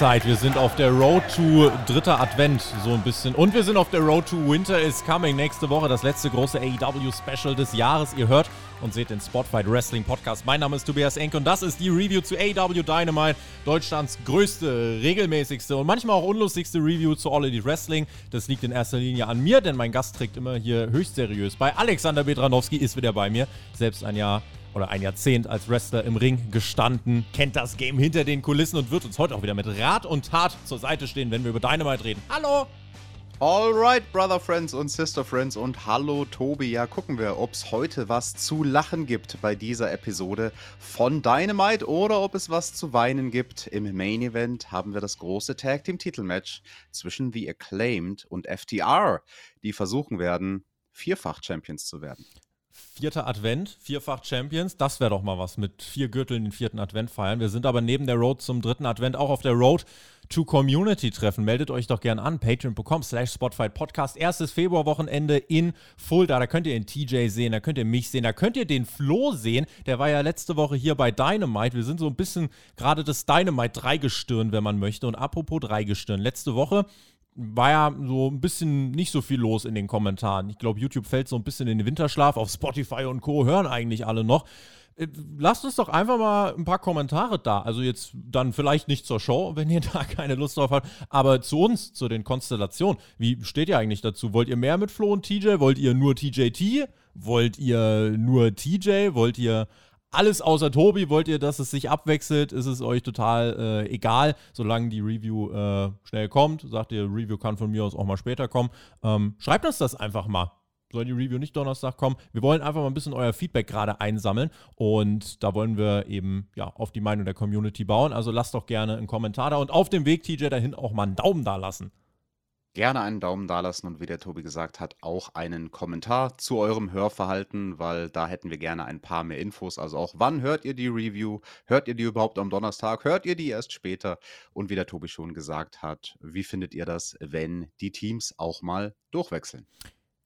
Weihnachtszeit. Wir sind auf der Road to dritter Advent, so ein bisschen. Und wir sind auf der Road to Winter is Coming. Nächste Woche das letzte große AEW-Special des Jahres. Ihr hört und seht den Spotfight Wrestling Podcast. Mein Name ist Tobias Enk und das ist die Review zu AEW Dynamite. Deutschlands größte, regelmäßigste und manchmal auch unlustigste Review zu All Elite Wrestling. Das liegt in erster Linie an mir, denn mein Gast trägt immer hier höchst seriös bei. Alexander Bedranowski ist wieder bei mir. Selbst ein Jahr oder ein Jahrzehnt als Wrestler im Ring gestanden, kennt das Game hinter den Kulissen und wird uns heute auch wieder mit Rat und Tat zur Seite stehen, wenn wir über Dynamite reden. Hallo! Alright, Brother Friends und Sister Friends und hallo Tobi. Ja, gucken wir, ob es heute was zu lachen gibt bei dieser Episode von Dynamite oder ob es was zu weinen gibt. Im Main Event haben wir das große Tag Team Titelmatch zwischen The Acclaimed und FTR, die versuchen werden, vierfach Champions zu werden. Vierter Advent, vierfach Champions, das wäre doch mal was mit vier Gürteln den vierten Advent feiern. Wir sind aber neben der Road zum dritten Advent auch auf der Road to Community Treffen. Meldet euch doch gern an, patreon.com slash Spotify Podcast. Erstes Februarwochenende in Fulda. Da könnt ihr den TJ sehen, da könnt ihr mich sehen, da könnt ihr den Flo sehen. Der war ja letzte Woche hier bei Dynamite. Wir sind so ein bisschen gerade das Dynamite Dreigestirn, wenn man möchte. Und apropos Dreigestirn, letzte Woche war ja so ein bisschen nicht so viel los in den Kommentaren. Ich glaube, YouTube fällt so ein bisschen in den Winterschlaf. Auf Spotify und Co. hören eigentlich alle noch. Äh, lasst uns doch einfach mal ein paar Kommentare da. Also jetzt dann vielleicht nicht zur Show, wenn ihr da keine Lust drauf habt, aber zu uns, zu den Konstellationen. Wie steht ihr eigentlich dazu? Wollt ihr mehr mit Flo und TJ? Wollt ihr nur TJT? Wollt ihr nur TJ? Wollt ihr alles außer Tobi. Wollt ihr, dass es sich abwechselt? Ist es euch total äh, egal, solange die Review äh, schnell kommt? Sagt ihr, Review kann von mir aus auch mal später kommen. Ähm, schreibt uns das einfach mal. Soll die Review nicht Donnerstag kommen? Wir wollen einfach mal ein bisschen euer Feedback gerade einsammeln und da wollen wir eben ja auf die Meinung der Community bauen. Also lasst doch gerne einen Kommentar da und auf dem Weg, TJ, dahin auch mal einen Daumen da lassen gerne einen Daumen dalassen und wie der Tobi gesagt hat, auch einen Kommentar zu eurem Hörverhalten, weil da hätten wir gerne ein paar mehr Infos. Also auch wann hört ihr die Review? Hört ihr die überhaupt am Donnerstag? Hört ihr die erst später? Und wie der Tobi schon gesagt hat, wie findet ihr das, wenn die Teams auch mal durchwechseln?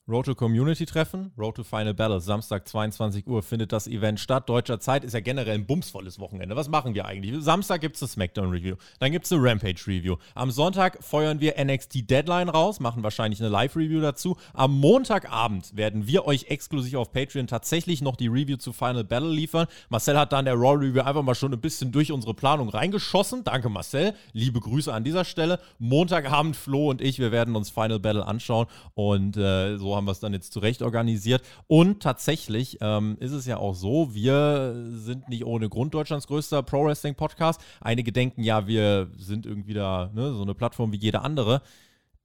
Road to Community Treffen, Road to Final Battle, Samstag 22 Uhr findet das Event statt. Deutscher Zeit ist ja generell ein bumsvolles Wochenende. Was machen wir eigentlich? Samstag gibt es eine Smackdown Review, dann gibt es eine Rampage Review. Am Sonntag feuern wir NXT Deadline raus, machen wahrscheinlich eine Live Review dazu. Am Montagabend werden wir euch exklusiv auf Patreon tatsächlich noch die Review zu Final Battle liefern. Marcel hat dann der Raw Review einfach mal schon ein bisschen durch unsere Planung reingeschossen. Danke Marcel, liebe Grüße an dieser Stelle. Montagabend Flo und ich, wir werden uns Final Battle anschauen und äh, so haben wir es dann jetzt zurecht organisiert. Und tatsächlich ähm, ist es ja auch so, wir sind nicht ohne Grund Deutschlands größter Pro Wrestling Podcast. Einige denken ja, wir sind irgendwie da ne, so eine Plattform wie jede andere.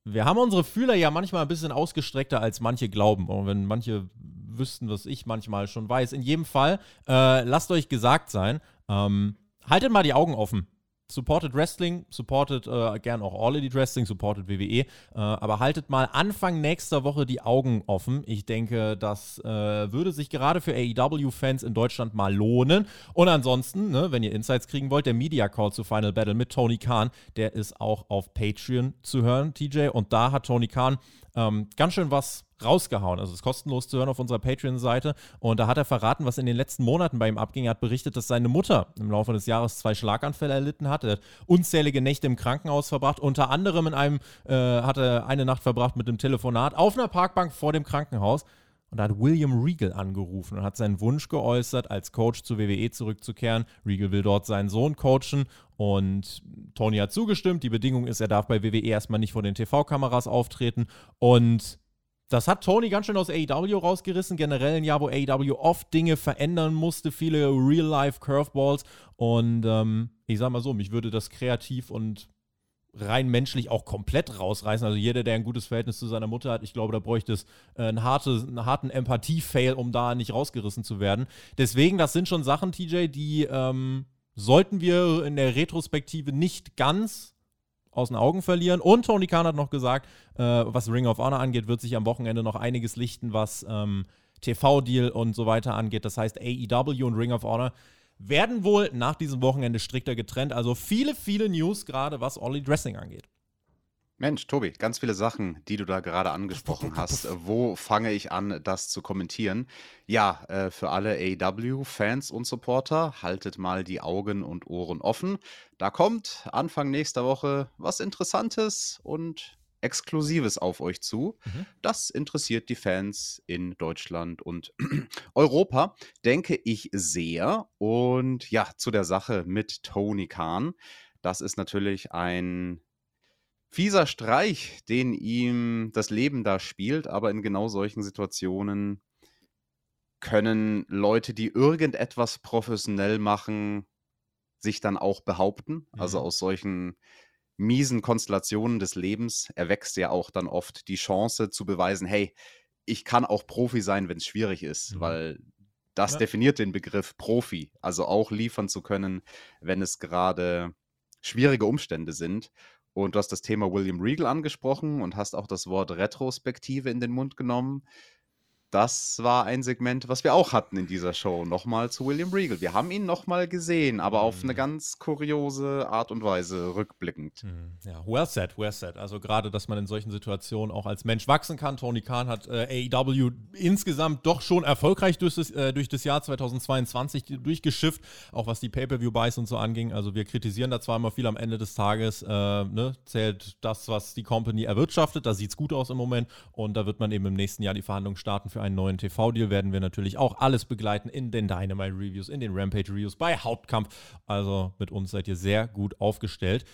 Wir haben unsere Fühler ja manchmal ein bisschen ausgestreckter, als manche glauben. Und wenn manche wüssten, was ich manchmal schon weiß. In jedem Fall, äh, lasst euch gesagt sein, ähm, haltet mal die Augen offen supported Wrestling, supported äh, gern auch All Elite Wrestling, supported WWE, äh, aber haltet mal Anfang nächster Woche die Augen offen. Ich denke, das äh, würde sich gerade für AEW-Fans in Deutschland mal lohnen. Und ansonsten, ne, wenn ihr Insights kriegen wollt, der Media Call zu Final Battle mit Tony Khan, der ist auch auf Patreon zu hören, TJ. Und da hat Tony Khan ähm, ganz schön was rausgehauen. Also es ist kostenlos zu hören auf unserer Patreon-Seite. Und da hat er verraten, was in den letzten Monaten bei ihm abging. Er hat berichtet, dass seine Mutter im Laufe des Jahres zwei Schlaganfälle erlitten hat. Er hat unzählige Nächte im Krankenhaus verbracht. Unter anderem in einem, äh, hat er eine Nacht verbracht mit einem Telefonat auf einer Parkbank vor dem Krankenhaus. Und da hat William Regal angerufen und hat seinen Wunsch geäußert, als Coach zur WWE zurückzukehren. Regal will dort seinen Sohn coachen und Tony hat zugestimmt. Die Bedingung ist, er darf bei WWE erstmal nicht vor den TV-Kameras auftreten. Und das hat Tony ganz schön aus AEW rausgerissen. Generell ein Jahr, wo AEW oft Dinge verändern musste, viele Real-Life-Curveballs. Und ähm, ich sag mal so, mich würde das kreativ und rein menschlich auch komplett rausreißen. Also jeder, der ein gutes Verhältnis zu seiner Mutter hat, ich glaube, da bräuchte es äh, einen, harte, harten Empathie-Fail, um da nicht rausgerissen zu werden. Deswegen, das sind schon Sachen, TJ, die ähm, sollten wir in der Retrospektive nicht ganz aus den Augen verlieren. Und Tony Khan hat noch gesagt, äh, was Ring of Honor angeht, wird sich am Wochenende noch einiges lichten, was ähm, TV-Deal und so weiter angeht. Das heißt, AEW und Ring of Honor werden wohl nach diesem Wochenende strikter getrennt. Also viele, viele News, gerade was Ollie Dressing angeht. Mensch, Tobi, ganz viele Sachen, die du da gerade angesprochen hast. Wo fange ich an, das zu kommentieren? Ja, äh, für alle AEW-Fans und Supporter, haltet mal die Augen und Ohren offen. Da kommt Anfang nächster Woche was Interessantes und Exklusives auf euch zu. Mhm. Das interessiert die Fans in Deutschland und Europa, denke ich sehr. Und ja, zu der Sache mit Tony Khan. Das ist natürlich ein fieser Streich, den ihm das Leben da spielt, aber in genau solchen Situationen können Leute, die irgendetwas professionell machen, sich dann auch behaupten. Also mhm. Also aus solchen miesen Konstellationen des Lebens erwächst ja auch dann oft die Chance zu beweisen, hey, ich kann auch Profi sein, wenn es schwierig ist, mhm. weil das ja. definiert den Begriff Profi. Also auch liefern zu können, wenn es gerade schwierige Umstände sind. Und du hast das Thema William Regal angesprochen und hast auch das Wort Retrospektive in den Mund genommen. Das war ein Segment, was wir auch hatten in dieser Show. Nochmal zu William Regal. Wir haben ihn nochmal gesehen, aber auf eine mhm. ganz kuriose Art und Weise rückblickend. Mhm. Ja, well said, well said. Also gerade, dass man in solchen Situationen auch als Mensch wachsen kann. Tony Khan hat äh, AEW insgesamt doch schon erfolgreich durch das, äh, durch das Jahr 2022 durchgeschifft, auch was die Pay-Per-View-Buys und so anging. Also wir kritisieren da zwar immer viel am Ende des Tages, äh, ne, zählt das, was die Company erwirtschaftet. Da sieht es gut aus im Moment und da wird man eben im nächsten Jahr die Verhandlungen starten für einen neuen TV-Deal werden wir natürlich auch alles begleiten in den Dynamite-Reviews, in den Rampage-Reviews, bei Hauptkampf. Also mit uns seid ihr sehr gut aufgestellt.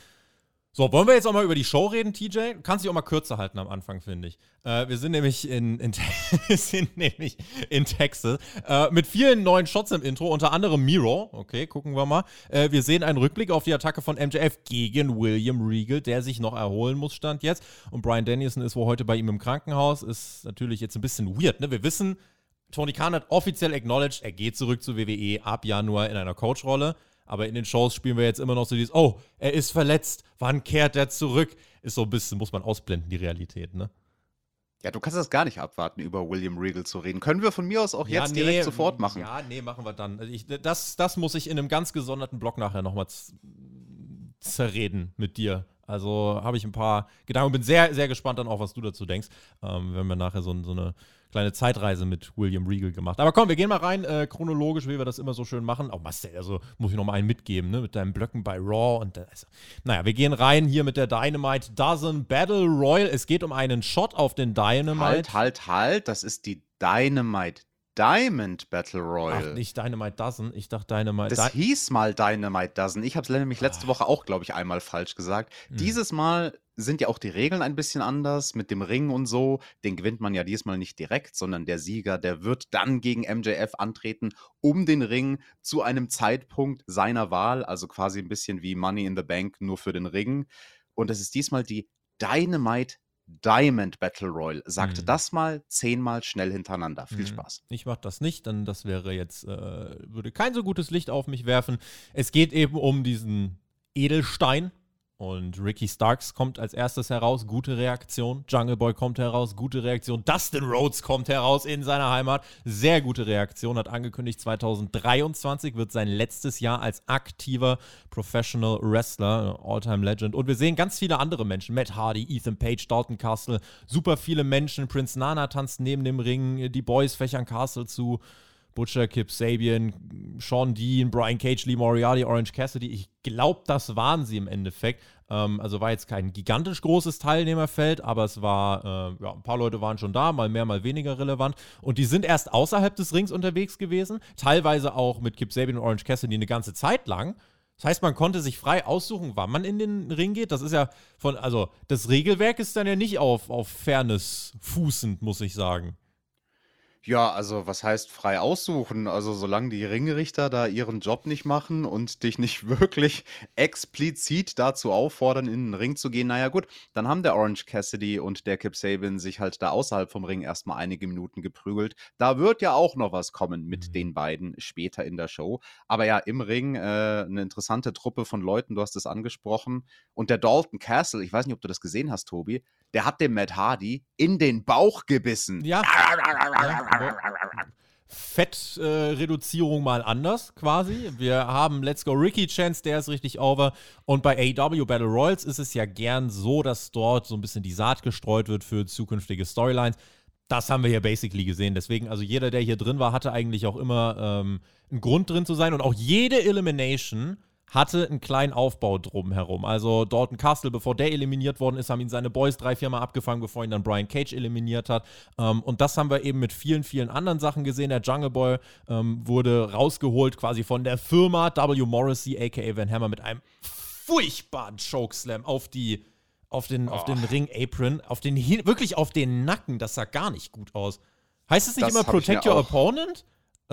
So, wollen wir jetzt auch mal über die Show reden, TJ? Kannst dich auch mal kürzer halten am Anfang, finde ich. Äh, wir sind nämlich in, in sind nämlich in Texas äh, mit vielen neuen Shots im Intro, unter anderem Miro. Okay, gucken wir mal. Äh, wir sehen einen Rückblick auf die Attacke von MJF gegen William Regal, der sich noch erholen muss, stand jetzt. Und Brian Danielson ist wohl heute bei ihm im Krankenhaus. Ist natürlich jetzt ein bisschen weird, ne? Wir wissen, Tony Khan hat offiziell acknowledged, er geht zurück zu WWE ab Januar in einer Coachrolle. Aber in den Shows spielen wir jetzt immer noch so dieses, oh, er ist verletzt, wann kehrt er zurück? Ist so ein bisschen, muss man ausblenden, die Realität, ne? Ja, du kannst das gar nicht abwarten, über William Regal zu reden. Können wir von mir aus auch ja, jetzt nee, direkt sofort machen? Ja, nee, machen wir dann. Also ich, das, das muss ich in einem ganz gesonderten Blog nachher nochmal zerreden mit dir. Also habe ich ein paar Gedanken und bin sehr, sehr gespannt dann auch, was du dazu denkst, ähm, wenn wir nachher so, so eine kleine Zeitreise mit William Regal gemacht. Aber komm, wir gehen mal rein, äh, chronologisch, wie wir das immer so schön machen. Auch oh, Marcel, also muss ich noch mal einen mitgeben, ne, mit deinen Blöcken bei Raw. Und also, naja, wir gehen rein hier mit der Dynamite Dozen Battle Royal. Es geht um einen Shot auf den Dynamite. Halt, halt, halt, das ist die Dynamite Diamond Battle Royal. Ach, nicht Dynamite Dozen. Ich dachte Dynamite. Das Di hieß mal Dynamite Dozen. Ich habe es nämlich letzte ah. Woche auch, glaube ich, einmal falsch gesagt. Hm. Dieses Mal sind ja auch die Regeln ein bisschen anders mit dem Ring und so. Den gewinnt man ja diesmal nicht direkt, sondern der Sieger, der wird dann gegen MJF antreten, um den Ring zu einem Zeitpunkt seiner Wahl, also quasi ein bisschen wie Money in the Bank nur für den Ring. Und es ist diesmal die Dynamite Diamond Battle Royal. Sagt mhm. das mal zehnmal schnell hintereinander. Viel mhm. Spaß. Ich mach das nicht, denn das wäre jetzt, äh, würde kein so gutes Licht auf mich werfen. Es geht eben um diesen Edelstein, und Ricky Starks kommt als erstes heraus, gute Reaktion. Jungle Boy kommt heraus, gute Reaktion. Dustin Rhodes kommt heraus in seiner Heimat, sehr gute Reaktion. Hat angekündigt, 2023 wird sein letztes Jahr als aktiver Professional Wrestler, All-Time Legend. Und wir sehen ganz viele andere Menschen: Matt Hardy, Ethan Page, Dalton Castle, super viele Menschen. Prince Nana tanzt neben dem Ring, die Boys fächern Castle zu. Butcher, Kip Sabian, Sean Dean, Brian Cage, Lee Moriarty, Orange Cassidy. Ich glaube, das waren sie im Endeffekt. Ähm, also war jetzt kein gigantisch großes Teilnehmerfeld, aber es war, äh, ja, ein paar Leute waren schon da, mal mehr, mal weniger relevant. Und die sind erst außerhalb des Rings unterwegs gewesen, teilweise auch mit Kip Sabian und Orange Cassidy eine ganze Zeit lang. Das heißt, man konnte sich frei aussuchen, wann man in den Ring geht. Das ist ja von, also das Regelwerk ist dann ja nicht auf, auf Fairness fußend, muss ich sagen. Ja, also was heißt frei aussuchen? Also solange die Ringrichter da ihren Job nicht machen und dich nicht wirklich explizit dazu auffordern, in den Ring zu gehen, naja gut, dann haben der Orange Cassidy und der Kip Sabin sich halt da außerhalb vom Ring erstmal einige Minuten geprügelt. Da wird ja auch noch was kommen mit Mhm. den beiden später in der Show. Aber ja, im Ring äh, eine interessante Truppe von Leuten, du hast es angesprochen. Und der Dalton Castle, ich weiß nicht, ob du das gesehen hast, Tobi, der hat dem Matt Hardy in den Bauch gebissen. Ja. Fettreduzierung äh, mal anders quasi. Wir haben Let's Go Ricky Chance, der ist richtig over. Und bei AEW Battle Royals ist es ja gern so, dass dort so ein bisschen die Saat gestreut wird für zukünftige Storylines. Das haben wir hier basically gesehen. Deswegen, also jeder, der hier drin war, hatte eigentlich auch immer ähm, einen Grund drin zu sein. Und auch jede Elimination hatte einen kleinen Aufbau drumherum. Also Dalton Castle, bevor der eliminiert worden ist, haben ihn seine Boys drei, vier Mal abgefangen, bevor ihn dann Brian Cage eliminiert hat. Ähm, und das haben wir eben mit vielen, vielen anderen Sachen gesehen. Der Jungle Boy ähm, wurde rausgeholt quasi von der Firma W. Morrissey, aka Van Hammer, mit einem furchtbaren Chokeslam auf die auf den, auf den Ring-Apron, auf den, wirklich auf den Nacken, das sah gar nicht gut aus. Heißt es nicht Das immer Protect Your auch- Opponent?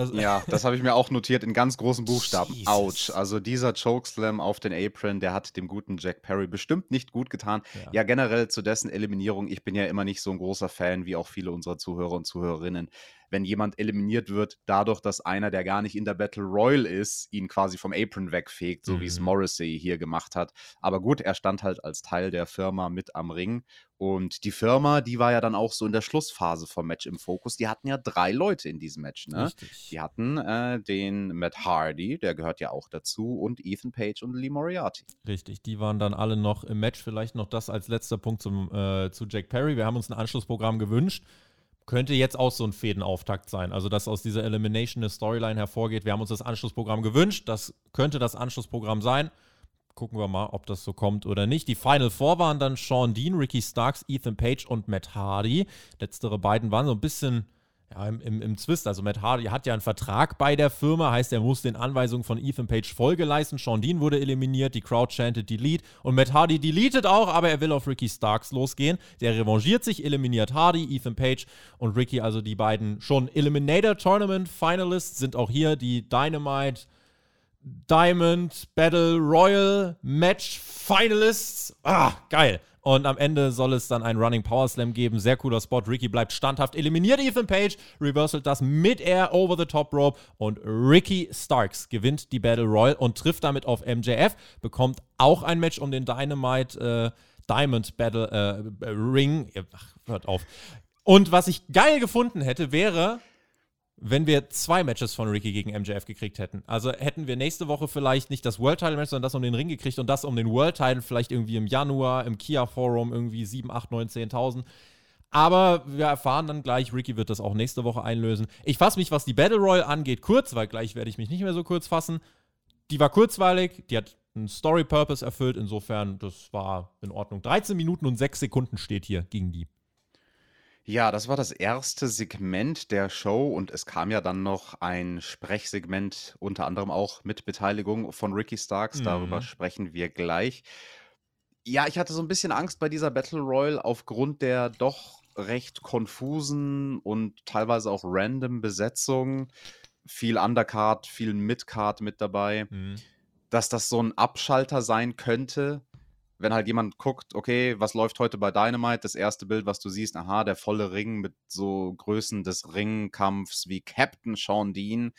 Also, Ja, das habe ich mir auch notiert in ganz großen Buchstaben. Jesus. Autsch. Also dieser Chokeslam auf den Apron, der hat dem guten Jack Perry bestimmt nicht gut getan. Ja. Ja. generell zu dessen Eliminierung. Ich bin ja immer nicht so ein großer Fan wie auch viele unserer Zuhörer und Zuhörerinnen. Wenn jemand eliminiert wird, dadurch, dass einer, der gar nicht in der Battle Royal ist, ihn quasi vom Apron wegfegt, so wie es Mhm. Morrissey hier gemacht hat. Aber gut, er stand halt als Teil der Firma mit am Ring. Und die Firma, die war ja dann auch so in der Schlussphase vom Match im Fokus. Die hatten ja drei Leute in diesem Match, ne? Richtig. Die hatten äh, den Matt Hardy, der gehört ja auch dazu, und Ethan Page und Lee Moriarty. Richtig, die waren dann alle noch im Match. Vielleicht noch das als letzter Punkt zum, äh, zu Jack Perry. Wir haben uns ein Anschlussprogramm gewünscht. Könnte jetzt auch so ein Fädenauftakt sein. Also, dass aus dieser Elimination eine Storyline hervorgeht. Wir haben uns das Anschlussprogramm gewünscht. Das könnte das Anschlussprogramm sein. Gucken wir mal, ob das so kommt oder nicht. Die Final Four waren dann Sean Dean, Ricky Starks, Ethan Page und Matt Hardy. Letztere beiden waren so ein bisschen ja, im, im, im Zwist. Also Matt Hardy hat ja einen Vertrag bei der Firma, heißt, er muss den Anweisungen von Ethan Page Folge leisten. Sean Dean wurde eliminiert, die Crowd chanted Delete und Matt Hardy deletet auch, aber er will auf Ricky Starks losgehen. Der revanchiert sich, eliminiert Hardy, Ethan Page und Ricky, also die beiden schon Eliminator Tournament Finalists, sind auch hier die Dynamite Diamond Battle Royal Match Finalists. Ah, geil. Und am Ende soll es dann einen Running Power Slam geben. Sehr cooler Spot. Ricky bleibt standhaft, eliminiert Ethan Page, reversalt das mit Air over the top rope und Ricky Starks gewinnt die Battle Royal und trifft damit auf MJF, bekommt auch ein Match um den Dynamite äh, Diamond Battle äh, Ring. Ach, hört auf. Und was ich geil gefunden hätte, wäre, wenn wir zwei Matches von Ricky gegen MJF gekriegt hätten. Also hätten wir nächste Woche vielleicht nicht das World Title Match, sondern das um den Ring gekriegt und das um den World Title vielleicht irgendwie im Januar im Kia Forum irgendwie 7, 8, 9, 10.000. Aber wir erfahren dann gleich, Ricky wird das auch nächste Woche einlösen. Ich fasse mich, was die Battle Royal angeht, kurz, weil gleich werde ich mich nicht mehr so kurz fassen. Die war kurzweilig, die hat einen Story Purpose erfüllt, insofern, das war in Ordnung. 13 Minuten und 6 Sekunden steht hier gegen die. Ja, das war das erste Segment der Show und es kam ja dann noch ein Sprechsegment, unter anderem auch mit Beteiligung von Ricky Starks. Mhm. Darüber sprechen wir gleich. Ja, ich hatte so ein bisschen Angst bei dieser Battle Royal aufgrund der doch recht konfusen und teilweise auch random Besetzung. Viel Undercard, viel Midcard mit dabei. Mhm. dass das so ein Abschalter sein könnte, wenn halt jemand guckt, okay, was läuft heute bei Dynamite? Das erste Bild, was du siehst, aha, der volle Ring mit so Größen des Ringkampfs wie Captain Sean Dean,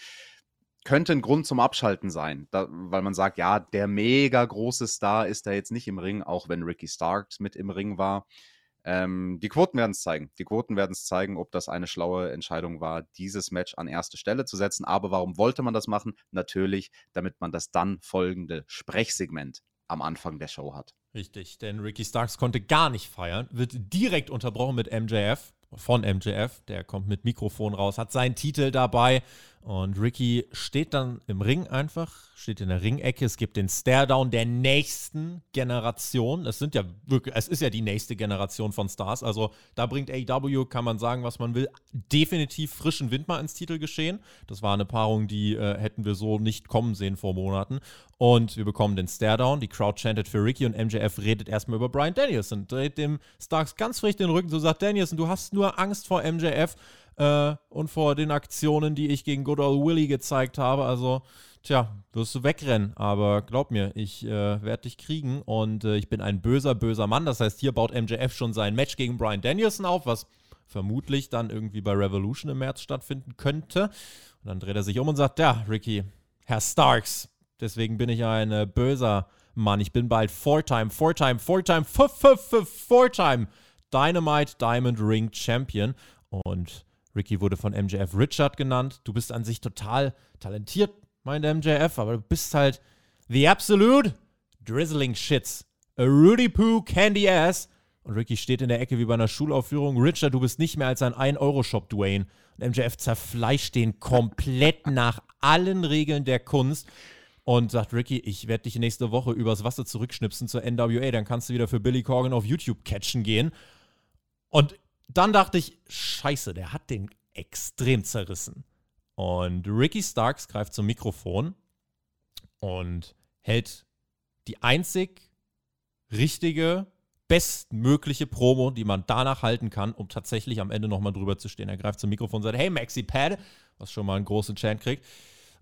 könnte ein Grund zum Abschalten sein, da, weil man sagt, ja, der mega große Star ist da jetzt nicht im Ring, auch wenn Ricky Starks mit im Ring war. Ähm, die Quoten werden es zeigen. Die Quoten werden es zeigen, ob das eine schlaue Entscheidung war, dieses Match an erste Stelle zu setzen. Aber warum wollte man das machen? Natürlich, damit man das dann folgende Sprechsegment am Anfang der Show hat. Richtig, denn Ricky Starks konnte gar nicht feiern, wird direkt unterbrochen mit MJF, von MJF, der kommt mit Mikrofon raus, hat seinen Titel dabei und Ricky steht dann im Ring einfach, steht in der Ringecke, es gibt den Staredown der nächsten Generation, es sind ja wirklich, es ist ja die nächste Generation von Stars, also da bringt AEW, kann man sagen, was man will, definitiv frischen Wind mal ins Titelgeschehen, das war eine Paarung, die äh, hätten wir so nicht kommen sehen vor Monaten. Und wir bekommen den Staredown, die Crowd chantet für Ricky und MJF redet erstmal über Brian Danielson, dreht dem Starks ganz frisch den Rücken, so sagt Danielson, du hast nur Angst vor MJF. Äh, und vor den Aktionen, die ich gegen Good Old Willie gezeigt habe. Also, tja, wirst du wegrennen. Aber glaub mir, ich äh, werde dich kriegen und äh, ich bin ein böser, böser Mann. Das heißt, hier baut MJF schon sein Match gegen Brian Danielson auf, was vermutlich dann irgendwie bei Revolution im März stattfinden könnte. Und dann dreht er sich um und sagt, ja, Ricky, Herr Starks, deswegen bin ich ein äh, böser Mann. Ich bin bald Four-Time, Four-Time, Four-Time, Four-Time Dynamite Diamond Ring Champion. Und Ricky wurde von MJF Richard genannt. Du bist an sich total talentiert, meint MJF, aber du bist halt the absolute drizzling shits. A Rudy Poo Candy Ass. Und Ricky steht in der Ecke wie bei einer Schulaufführung. Richard, du bist nicht mehr als ein 1-Euro-Shop, Dwayne. Und MJF zerfleischt den komplett nach allen Regeln der Kunst und sagt, Ricky, ich werde dich nächste Woche übers Wasser zurückschnipsen zur NWA. Dann kannst du wieder für Billy Corgan auf YouTube catchen gehen. Und dann dachte ich, scheiße, der hat den extrem zerrissen. Und Ricky Starks greift zum Mikrofon und hält die einzig richtige, bestmögliche Promo, die man danach halten kann, um tatsächlich am Ende nochmal drüber zu stehen. Er greift zum Mikrofon und sagt, hey Maxi Pad, was schon mal einen großen Chant kriegt.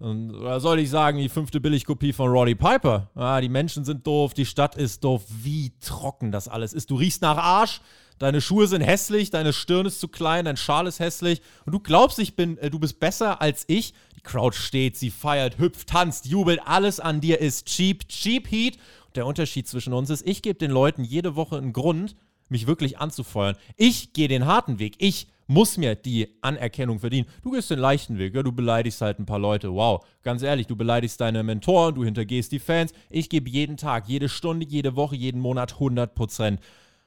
Und, oder soll ich sagen, die fünfte Billigkopie von Roddy Piper? Ah, die Menschen sind doof, die Stadt ist doof. Wie trocken das alles ist. Du riechst nach Arsch, deine Schuhe sind hässlich, deine Stirn ist zu klein, dein Schal ist hässlich und du glaubst, ich bin, äh, du bist besser als ich. Die Crowd steht, sie feiert, hüpft, tanzt, jubelt, alles an dir ist cheap, cheap Heat. Und der Unterschied zwischen uns ist, ich gebe den Leuten jede Woche einen Grund, mich wirklich anzufeuern. Ich gehe den harten Weg. Ich muss mir die Anerkennung verdienen. Du gehst den leichten Weg, ja, du beleidigst halt ein paar Leute. Wow, ganz ehrlich, du beleidigst deine Mentoren, du hintergehst die Fans. Ich gebe jeden Tag, jede Stunde, jede Woche, jeden Monat 100 Prozent.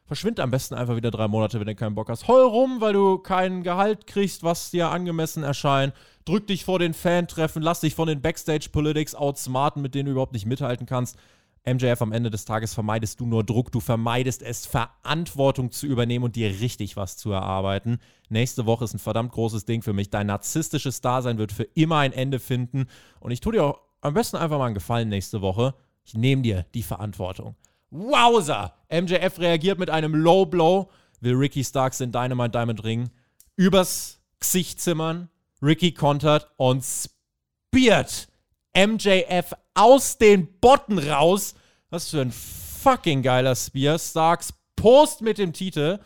Verschwind am besten einfach wieder drei Monate, wenn du keinen Bock hast. Heul rum, weil du kein Gehalt kriegst, was dir angemessen erscheint. Drück dich vor den Fan-Treffen, lass dich von den Backstage-Politics outsmarten, mit denen du überhaupt nicht mithalten kannst. MJF, am Ende des Tages vermeidest du nur Druck, du vermeidest es, Verantwortung zu übernehmen und dir richtig was zu erarbeiten. Nächste Woche ist ein verdammt großes Ding für mich. Dein narzisstisches Dasein wird für immer ein Ende finden. Und ich tue dir auch am besten einfach mal einen Gefallen nächste Woche. Ich nehme dir die Verantwortung. Wowza! MJF reagiert mit einem Low Blow, will Ricky Starks in Dynamite Diamond Ring übers Gesicht zimmern. Ricky kontert und speart MJF aus den Botten raus. Was für ein fucking geiler Spear. Starks Post mit dem Titel.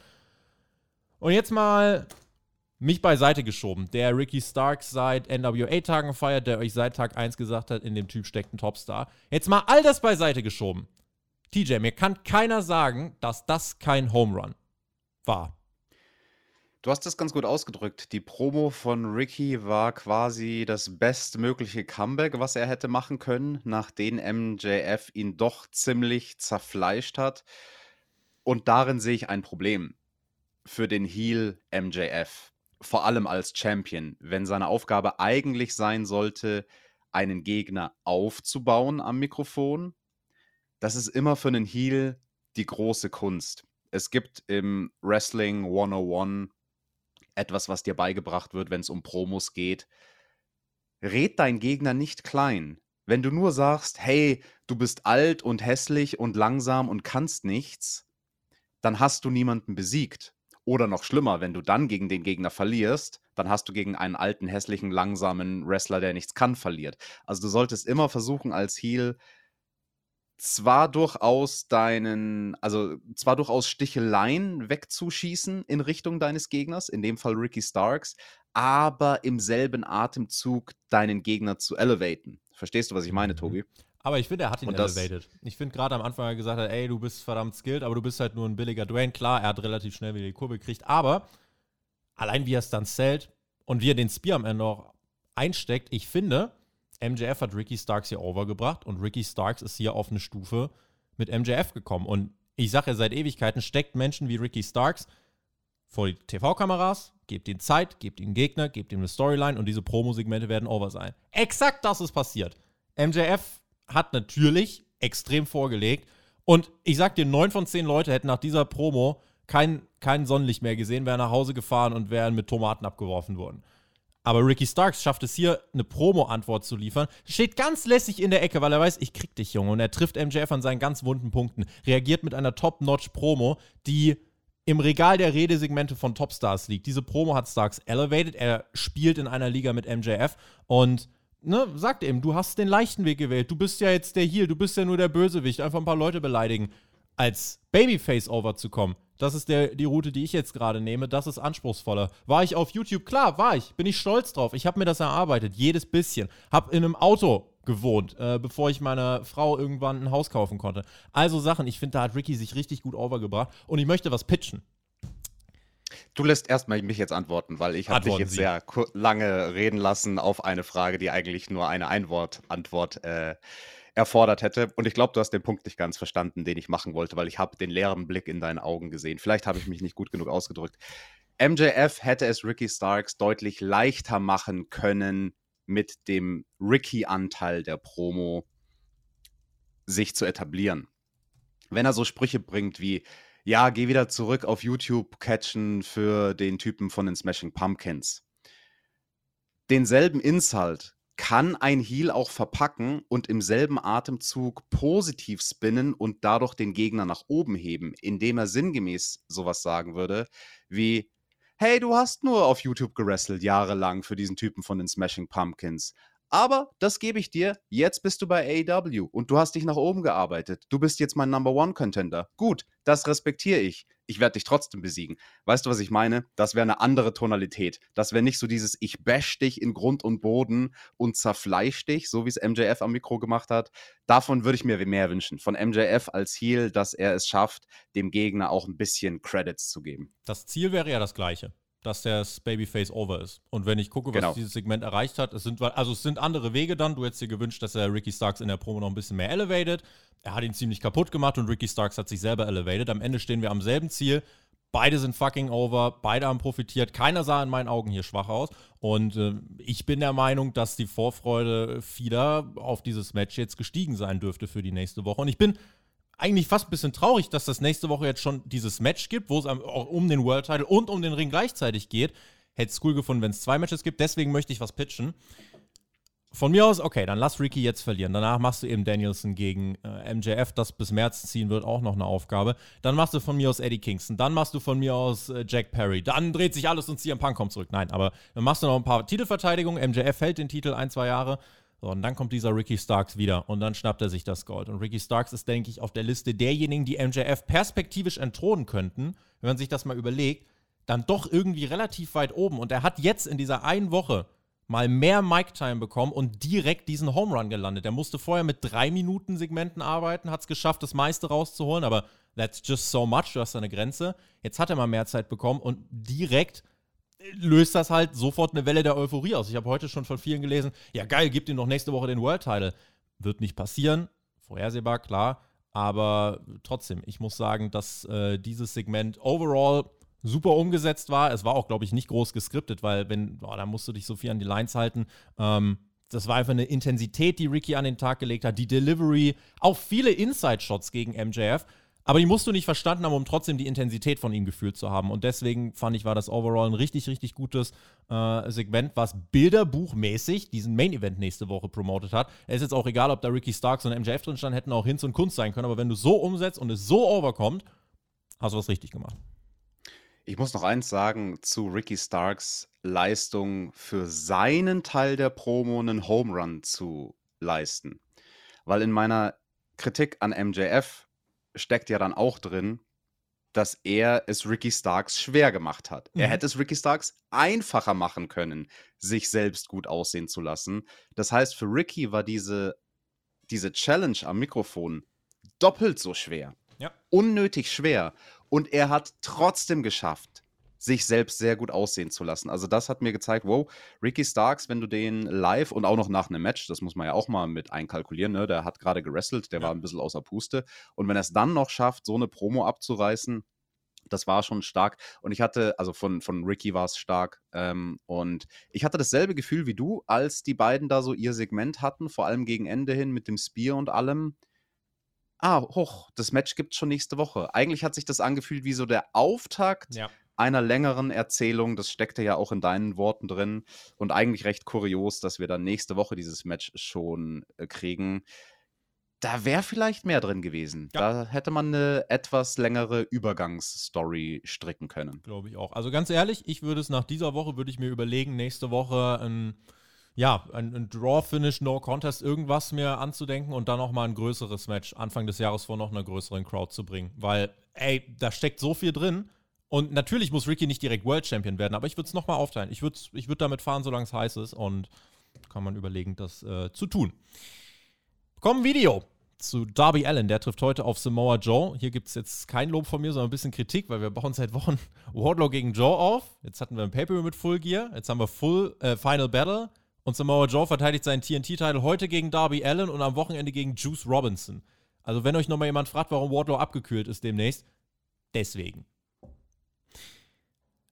Und jetzt mal mich beiseite geschoben. Der Ricky Starks seit NWA-Tagen feiert, der euch seit Tag 1 gesagt hat, in dem Typ steckt ein Topstar. Jetzt mal all das beiseite geschoben. TJ, mir kann keiner sagen, dass das kein Home Run war. Du hast das ganz gut ausgedrückt. Die Promo von Ricky war quasi das bestmögliche Comeback, was er hätte machen können, nachdem MJF ihn doch ziemlich zerfleischt hat. Und darin sehe ich ein Problem für den Heel MJF, vor allem als Champion, wenn seine Aufgabe eigentlich sein sollte, einen Gegner aufzubauen am Mikrofon. Das ist immer für einen Heel die große Kunst. Es gibt im Wrestling 101 etwas, was dir beigebracht wird, wenn es um Promos geht. Red dein Gegner nicht klein. Wenn du nur sagst, hey, du bist alt und hässlich und langsam und kannst nichts, dann hast du niemanden besiegt. Oder noch schlimmer, wenn du dann gegen den Gegner verlierst, dann hast du gegen einen alten, hässlichen, langsamen Wrestler, der nichts kann, verliert. Also du solltest immer versuchen, als Heel zwar durchaus deinen, also zwar durchaus Sticheleien wegzuschießen in Richtung deines Gegners, in dem Fall Ricky Starks, aber im selben Atemzug deinen Gegner zu elevaten. Verstehst du, was ich meine, mhm. Tobi? Aber ich finde, er hat ihn elevated. Ich finde gerade am Anfang, er gesagt hat, ey, du bist verdammt skilled, aber du bist halt nur ein billiger Dwayne. Klar, er hat relativ schnell wieder die Kurve gekriegt, aber allein wie er es dann zählt und wie er den Spear am Ende auch einsteckt, ich finde, MJF hat Ricky Starks hier overgebracht und Ricky Starks ist hier auf eine Stufe mit MJF gekommen. Und ich sage ja seit Ewigkeiten, steckt Menschen wie Ricky Starks vor die TV-Kameras, gebt ihnen Zeit, gebt ihnen Gegner, gebt ihnen eine Storyline und diese Promo-Segmente werden over sein. Exakt das ist passiert. MJF hat natürlich extrem vorgelegt und ich sag dir, neun von zehn Leute hätten nach dieser Promo kein, kein Sonnenlicht mehr gesehen, wären nach Hause gefahren und wären mit Tomaten abgeworfen worden. Aber Ricky Starks schafft es hier, eine Promo-Antwort zu liefern. Steht ganz lässig in der Ecke, weil er weiß, ich krieg dich, Junge. Und er trifft MJF an seinen ganz wunden Punkten. Reagiert mit einer Top-Notch-Promo, die im Regal der Redesegmente von Topstars liegt. Diese Promo hat Starks elevated. Er spielt in einer Liga mit MJF und ne, sagt eben, du hast den leichten Weg gewählt. Du bist ja jetzt der Heal, du bist ja nur der Bösewicht. Einfach ein paar Leute beleidigen. Als Babyface overzukommen, das ist der, die Route, die ich jetzt gerade nehme. Das ist anspruchsvoller. War ich auf YouTube? Klar, war ich. Bin ich stolz drauf. Ich habe mir das erarbeitet. Jedes bisschen. Hab in einem Auto gewohnt, äh, bevor ich meiner Frau irgendwann ein Haus kaufen konnte. Also Sachen, ich finde, da hat Ricky sich richtig gut overgebracht. Und ich möchte was pitchen. Du lässt erstmal mich jetzt antworten, weil ich habe dich jetzt Sie. sehr lange reden lassen auf eine Frage, die eigentlich nur eine Einwort-Antwort äh, erfordert hätte. Und ich glaube, du hast den Punkt nicht ganz verstanden, den ich machen wollte, weil ich habe den leeren Blick in deinen Augen gesehen. Vielleicht habe ich mich nicht gut genug ausgedrückt. MJF hätte es Ricky Starks deutlich leichter machen können, mit dem Ricky-Anteil der Promo sich zu etablieren. Wenn er so Sprüche bringt wie, ja, geh wieder zurück auf YouTube catchen für den Typen von den Smashing Pumpkins. Denselben Insult kann ein Heal auch verpacken und im selben Atemzug positiv spinnen und dadurch den Gegner nach oben heben, indem er sinngemäß sowas sagen würde wie Hey, du hast nur auf YouTube gerestelt jahrelang für diesen Typen von den Smashing Pumpkins. Aber das gebe ich dir. Jetzt bist du bei AEW und du hast dich nach oben gearbeitet. Du bist jetzt mein Number One Contender. Gut, das respektiere ich. Ich werde dich trotzdem besiegen. Weißt du, was ich meine? Das wäre eine andere Tonalität. Das wäre nicht so dieses Ich bash dich in Grund und Boden und zerfleisch dich, so wie es MJF am Mikro gemacht hat. Davon würde ich mir mehr wünschen. Von MJF als Heel, dass er es schafft, dem Gegner auch ein bisschen Credits zu geben. Das Ziel wäre ja das gleiche dass das Babyface over ist. Und wenn ich gucke, was genau. dieses Segment erreicht hat, es sind, also es sind andere Wege dann. Du hättest dir gewünscht, dass er Ricky Starks in der Promo noch ein bisschen mehr elevated. Er hat ihn ziemlich kaputt gemacht und Ricky Starks hat sich selber elevated. Am Ende stehen wir am selben Ziel. Beide sind fucking over, beide haben profitiert. Keiner sah in meinen Augen hier schwach aus. Und äh, ich bin der Meinung, dass die Vorfreude vieler auf dieses Match jetzt gestiegen sein dürfte für die nächste Woche. Und ich bin eigentlich fast ein bisschen traurig, dass das nächste Woche jetzt schon dieses Match gibt, wo es auch um den World Title und um den Ring gleichzeitig geht. Hätte es cool gefunden, wenn es zwei Matches gibt. Deswegen möchte ich was pitchen. Von mir aus, okay, dann lass Ricky jetzt verlieren. Danach machst du eben Danielson gegen äh, MJF, das bis März ziehen wird, auch noch eine Aufgabe. Dann machst du von mir aus Eddie Kingston. Dann machst du von mir aus äh, Jack Perry. Dann dreht sich alles und CM Punk kommt zurück. Nein, aber dann machst du noch ein paar Titelverteidigungen. MJF hält den Titel ein, zwei Jahre. So, und dann kommt dieser Ricky Starks wieder und dann schnappt er sich das Gold. Und Ricky Starks ist, denke ich, auf der Liste derjenigen, die MJF perspektivisch entthronen könnten, wenn man sich das mal überlegt, dann doch irgendwie relativ weit oben. Und er hat jetzt in dieser einen Woche mal mehr Mic-Time bekommen und direkt diesen Home Run gelandet. Er musste vorher mit drei Minuten Segmenten arbeiten, hat es geschafft, das meiste rauszuholen, aber that's just so much, du hast eine Grenze. Jetzt hat er mal mehr Zeit bekommen und direkt löst das halt sofort eine Welle der Euphorie aus. Ich habe heute schon von vielen gelesen, ja geil, gibt ihm doch nächste Woche den World Title. Wird nicht passieren, vorhersehbar, klar. Aber trotzdem, ich muss sagen, dass äh, dieses Segment overall super umgesetzt war. Es war auch, glaube ich, nicht groß geskriptet, weil wenn, boah, da musst du dich so viel an die Lines halten. Ähm, das war einfach eine Intensität, die Ricky an den Tag gelegt hat. Die Delivery, auch viele Inside-Shots gegen MJF. Aber die musst du nicht verstanden haben, um trotzdem die Intensität von ihm gefühlt zu haben. Und deswegen fand ich, war das overall ein richtig, richtig gutes äh, Segment, was bilderbuchmäßig diesen Main Event nächste Woche promotet hat. Es ist jetzt auch egal, ob da Ricky Starks und MJF drin standen, hätten auch Hinz und Kunst sein können. Aber wenn du so umsetzt und es so overkommt, hast du was richtig gemacht. Ich muss noch eins sagen zu Ricky Starks Leistung für seinen Teil der Promo einen Home Run zu leisten. Weil in meiner Kritik an MJF steckt ja dann auch drin, dass er es Ricky Starks schwer gemacht hat. Mhm. Er hätte es Ricky Starks einfacher machen können, sich selbst gut aussehen zu lassen. Das heißt, für Ricky war diese, diese Challenge am Mikrofon doppelt so schwer. Ja. Unnötig schwer. Und er hat trotzdem geschafft, sich selbst sehr gut aussehen zu lassen. Also das hat mir gezeigt, wow, Ricky Starks, wenn du den live und auch noch nach einem Match, das muss man ja auch mal mit einkalkulieren, ne? der hat gerade gerestelt, der ja. war ein bisschen außer Puste. Und wenn er es dann noch schafft, so eine Promo abzureißen, das war schon stark. Und ich hatte, also von, von Ricky war es stark. Ähm, und ich hatte dasselbe Gefühl wie du, als die beiden da so ihr Segment hatten, vor allem gegen Ende hin mit dem Spear und allem. Ah, hoch, das Match gibt es schon nächste Woche. Eigentlich hat sich das angefühlt wie so der Auftakt ja einer längeren Erzählung. Das steckte ja auch in deinen Worten drin. Und eigentlich recht kurios, dass wir dann nächste Woche dieses Match schon äh, kriegen. da wäre vielleicht mehr drin gewesen. Ja. Da hätte man eine etwas längere Übergangsstory stricken können. Glaube ich auch. Also ganz ehrlich, ich würde es nach dieser Woche, würde ich mir überlegen, nächste Woche ein, ja, ein, ein Draw-Finish, No-Contest, irgendwas mir anzudenken und dann auch mal ein größeres Match Anfang des Jahres vor noch einer größeren Crowd zu bringen. Weil, ey, da steckt so viel drin. Und natürlich muss Ricky nicht direkt World Champion werden, aber ich würde es nochmal aufteilen. Ich würde ich würd damit fahren, solange es heiß ist und kann man überlegen, das äh, zu tun. Kommen Video zu Darby Allen. Der trifft heute auf Samoa Joe. Hier gibt es jetzt kein Lob von mir, sondern ein bisschen Kritik, weil wir bauen seit Wochen Wardlow gegen Joe auf. Jetzt hatten wir ein Paper mit Full Gear. Jetzt haben wir Full äh, Final Battle. Und Samoa Joe verteidigt seinen TNT-Titel heute gegen Darby Allen und am Wochenende gegen Juice Robinson. Also, wenn euch nochmal jemand fragt, warum Wardlow abgekühlt ist demnächst, deswegen.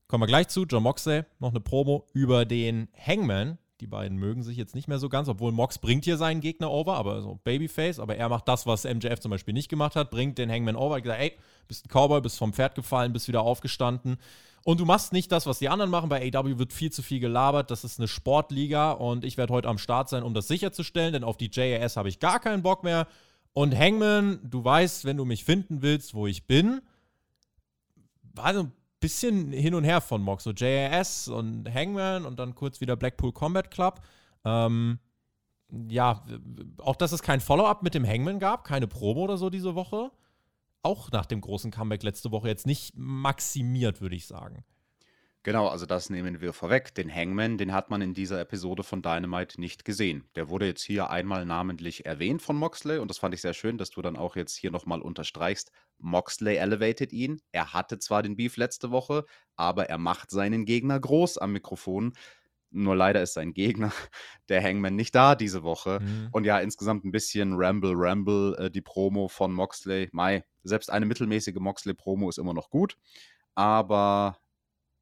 Kommen wir gleich zu. John Moxley, noch eine Promo über den Hangman. Die beiden mögen sich jetzt nicht mehr so ganz, obwohl Mox bringt hier seinen Gegner over, aber so Babyface, aber er macht das, was MJF zum Beispiel nicht gemacht hat, bringt den Hangman over, hat gesagt, ey, bist ein Cowboy, bist vom Pferd gefallen, bist wieder aufgestanden. Und du machst nicht das, was die anderen machen. Bei AW wird viel zu viel gelabert. Das ist eine Sportliga und ich werde heute am Start sein, um das sicherzustellen, denn auf die JAS habe ich gar keinen Bock mehr. Und Hangman, du weißt, wenn du mich finden willst, wo ich bin, war so ein bisschen hin und her von Mox. So JAS und Hangman und dann kurz wieder Blackpool Combat Club. Ähm, ja, auch dass es kein Follow-up mit dem Hangman gab, keine Promo oder so diese Woche. Auch nach dem großen Comeback letzte Woche jetzt nicht maximiert, würde ich sagen. Genau, also das nehmen wir vorweg. Den Hangman, den hat man in dieser Episode von Dynamite nicht gesehen. Der wurde jetzt hier einmal namentlich erwähnt von Moxley und das fand ich sehr schön, dass du dann auch jetzt hier nochmal unterstreichst. Moxley elevated ihn. Er hatte zwar den Beef letzte Woche, aber er macht seinen Gegner groß am Mikrofon. Nur leider ist sein Gegner, der Hangman, nicht da diese Woche. Mhm. Und ja, insgesamt ein bisschen Ramble, Ramble, äh, die Promo von Moxley. Mai, selbst eine mittelmäßige Moxley-Promo ist immer noch gut. Aber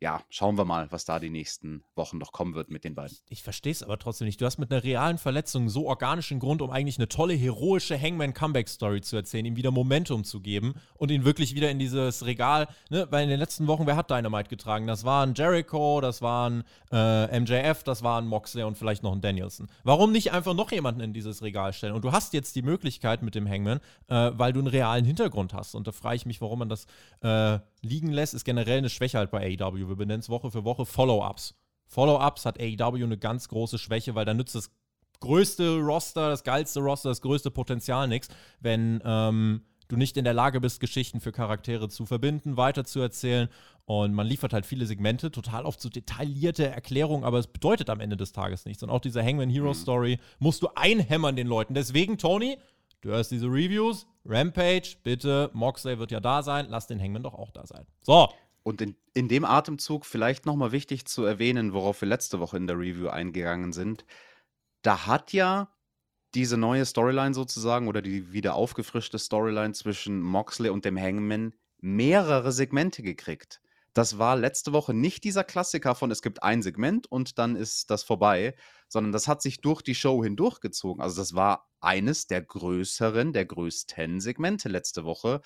ja, schauen wir mal, was da die nächsten Wochen noch kommen wird mit den beiden. Ich verstehe es aber trotzdem nicht. Du hast mit einer realen Verletzung so organischen Grund, um eigentlich eine tolle, heroische Hangman-Comeback-Story zu erzählen, ihm wieder Momentum zu geben und ihn wirklich wieder in dieses Regal, ne? weil in den letzten Wochen, wer hat Dynamite getragen? Das waren Jericho, das waren äh, MJF, das waren Moxley und vielleicht noch ein Danielson. Warum nicht einfach noch jemanden in dieses Regal stellen? Und du hast jetzt die Möglichkeit mit dem Hangman, äh, weil du einen realen Hintergrund hast. Und da frage ich mich, warum man das äh, liegen lässt, ist generell eine Schwäche halt bei AEW. Wir benennen es Woche für Woche Follow-ups. Follow-ups hat AEW eine ganz große Schwäche, weil da nützt das größte Roster, das geilste Roster, das größte Potenzial nichts, wenn ähm, du nicht in der Lage bist, Geschichten für Charaktere zu verbinden, weiterzuerzählen. Und man liefert halt viele Segmente, total oft so detaillierte Erklärungen, aber es bedeutet am Ende des Tages nichts. Und auch diese Hangman Hero mhm. Story musst du einhämmern den Leuten. Deswegen, Tony, Du hörst diese Reviews. Rampage, bitte. Moxley wird ja da sein. Lass den Hangman doch auch da sein. So. Und in, in dem Atemzug vielleicht nochmal wichtig zu erwähnen, worauf wir letzte Woche in der Review eingegangen sind. Da hat ja diese neue Storyline sozusagen oder die wieder aufgefrischte Storyline zwischen Moxley und dem Hangman mehrere Segmente gekriegt. Das war letzte Woche nicht dieser Klassiker von es gibt ein Segment und dann ist das vorbei, sondern das hat sich durch die Show hindurchgezogen. Also das war eines der größeren, der größten Segmente letzte Woche.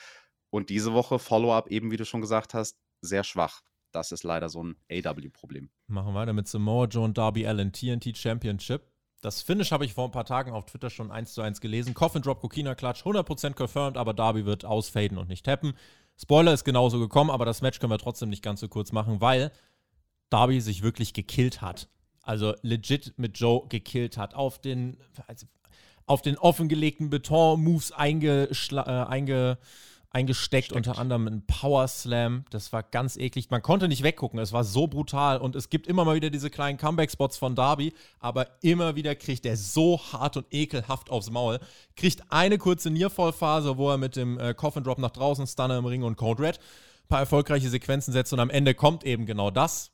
Und diese Woche Follow-up, eben wie du schon gesagt hast, sehr schwach. Das ist leider so ein AW-Problem. Machen wir weiter mit Samoa Joe und Darby Allen, TNT Championship. Das Finish habe ich vor ein paar Tagen auf Twitter schon eins zu eins gelesen. Coffin Drop Kokina Klatsch, 100% confirmed, aber Darby wird ausfaden und nicht tappen. Spoiler ist genauso gekommen, aber das Match können wir trotzdem nicht ganz so kurz machen, weil Darby sich wirklich gekillt hat. Also legit mit Joe gekillt hat. Auf den, also auf den offengelegten Beton-Moves einge, äh, einge, eingesteckt, Steckt. unter anderem ein Power Slam. Das war ganz eklig. Man konnte nicht weggucken. Es war so brutal. Und es gibt immer mal wieder diese kleinen Comeback-Spots von Darby, aber immer wieder kriegt er so hart und ekelhaft aufs Maul. Kriegt eine kurze Nearfall-Phase, wo er mit dem äh, Coffin Drop nach draußen, Stunner im Ring und Code Red ein paar erfolgreiche Sequenzen setzt. Und am Ende kommt eben genau das.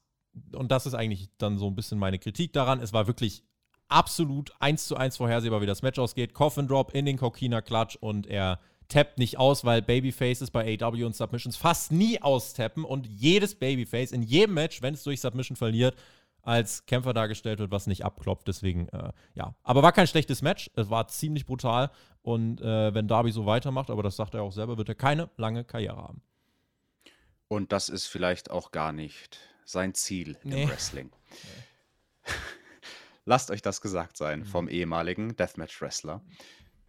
Und das ist eigentlich dann so ein bisschen meine Kritik daran. Es war wirklich absolut eins zu eins vorhersehbar, wie das Match ausgeht. Coffin Drop in den Kokina Clutch und er tappt nicht aus, weil Babyfaces bei AW und Submissions fast nie austappen und jedes Babyface in jedem Match, wenn es durch Submission verliert, als Kämpfer dargestellt wird, was nicht abklopft. Deswegen, äh, ja. Aber war kein schlechtes Match. Es war ziemlich brutal. Und äh, wenn Darby so weitermacht, aber das sagt er auch selber, wird er keine lange Karriere haben. Und das ist vielleicht auch gar nicht sein Ziel nee. im Wrestling. Nee. Lasst euch das gesagt sein mhm. vom ehemaligen Deathmatch-Wrestler.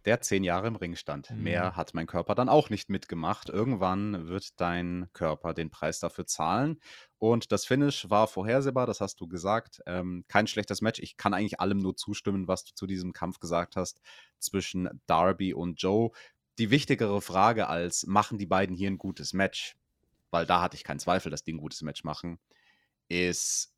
Der zehn Jahre im Ring stand. Mhm. Mehr hat mein Körper dann auch nicht mitgemacht. Irgendwann wird dein Körper den Preis dafür zahlen. Und das Finish war vorhersehbar, das hast du gesagt. Ähm, kein schlechtes Match. Ich kann eigentlich allem nur zustimmen, was du zu diesem Kampf gesagt hast zwischen Darby und Joe. Die wichtigere Frage als, machen die beiden hier ein gutes Match? Weil da hatte ich keinen Zweifel, dass die ein gutes Match machen, ist,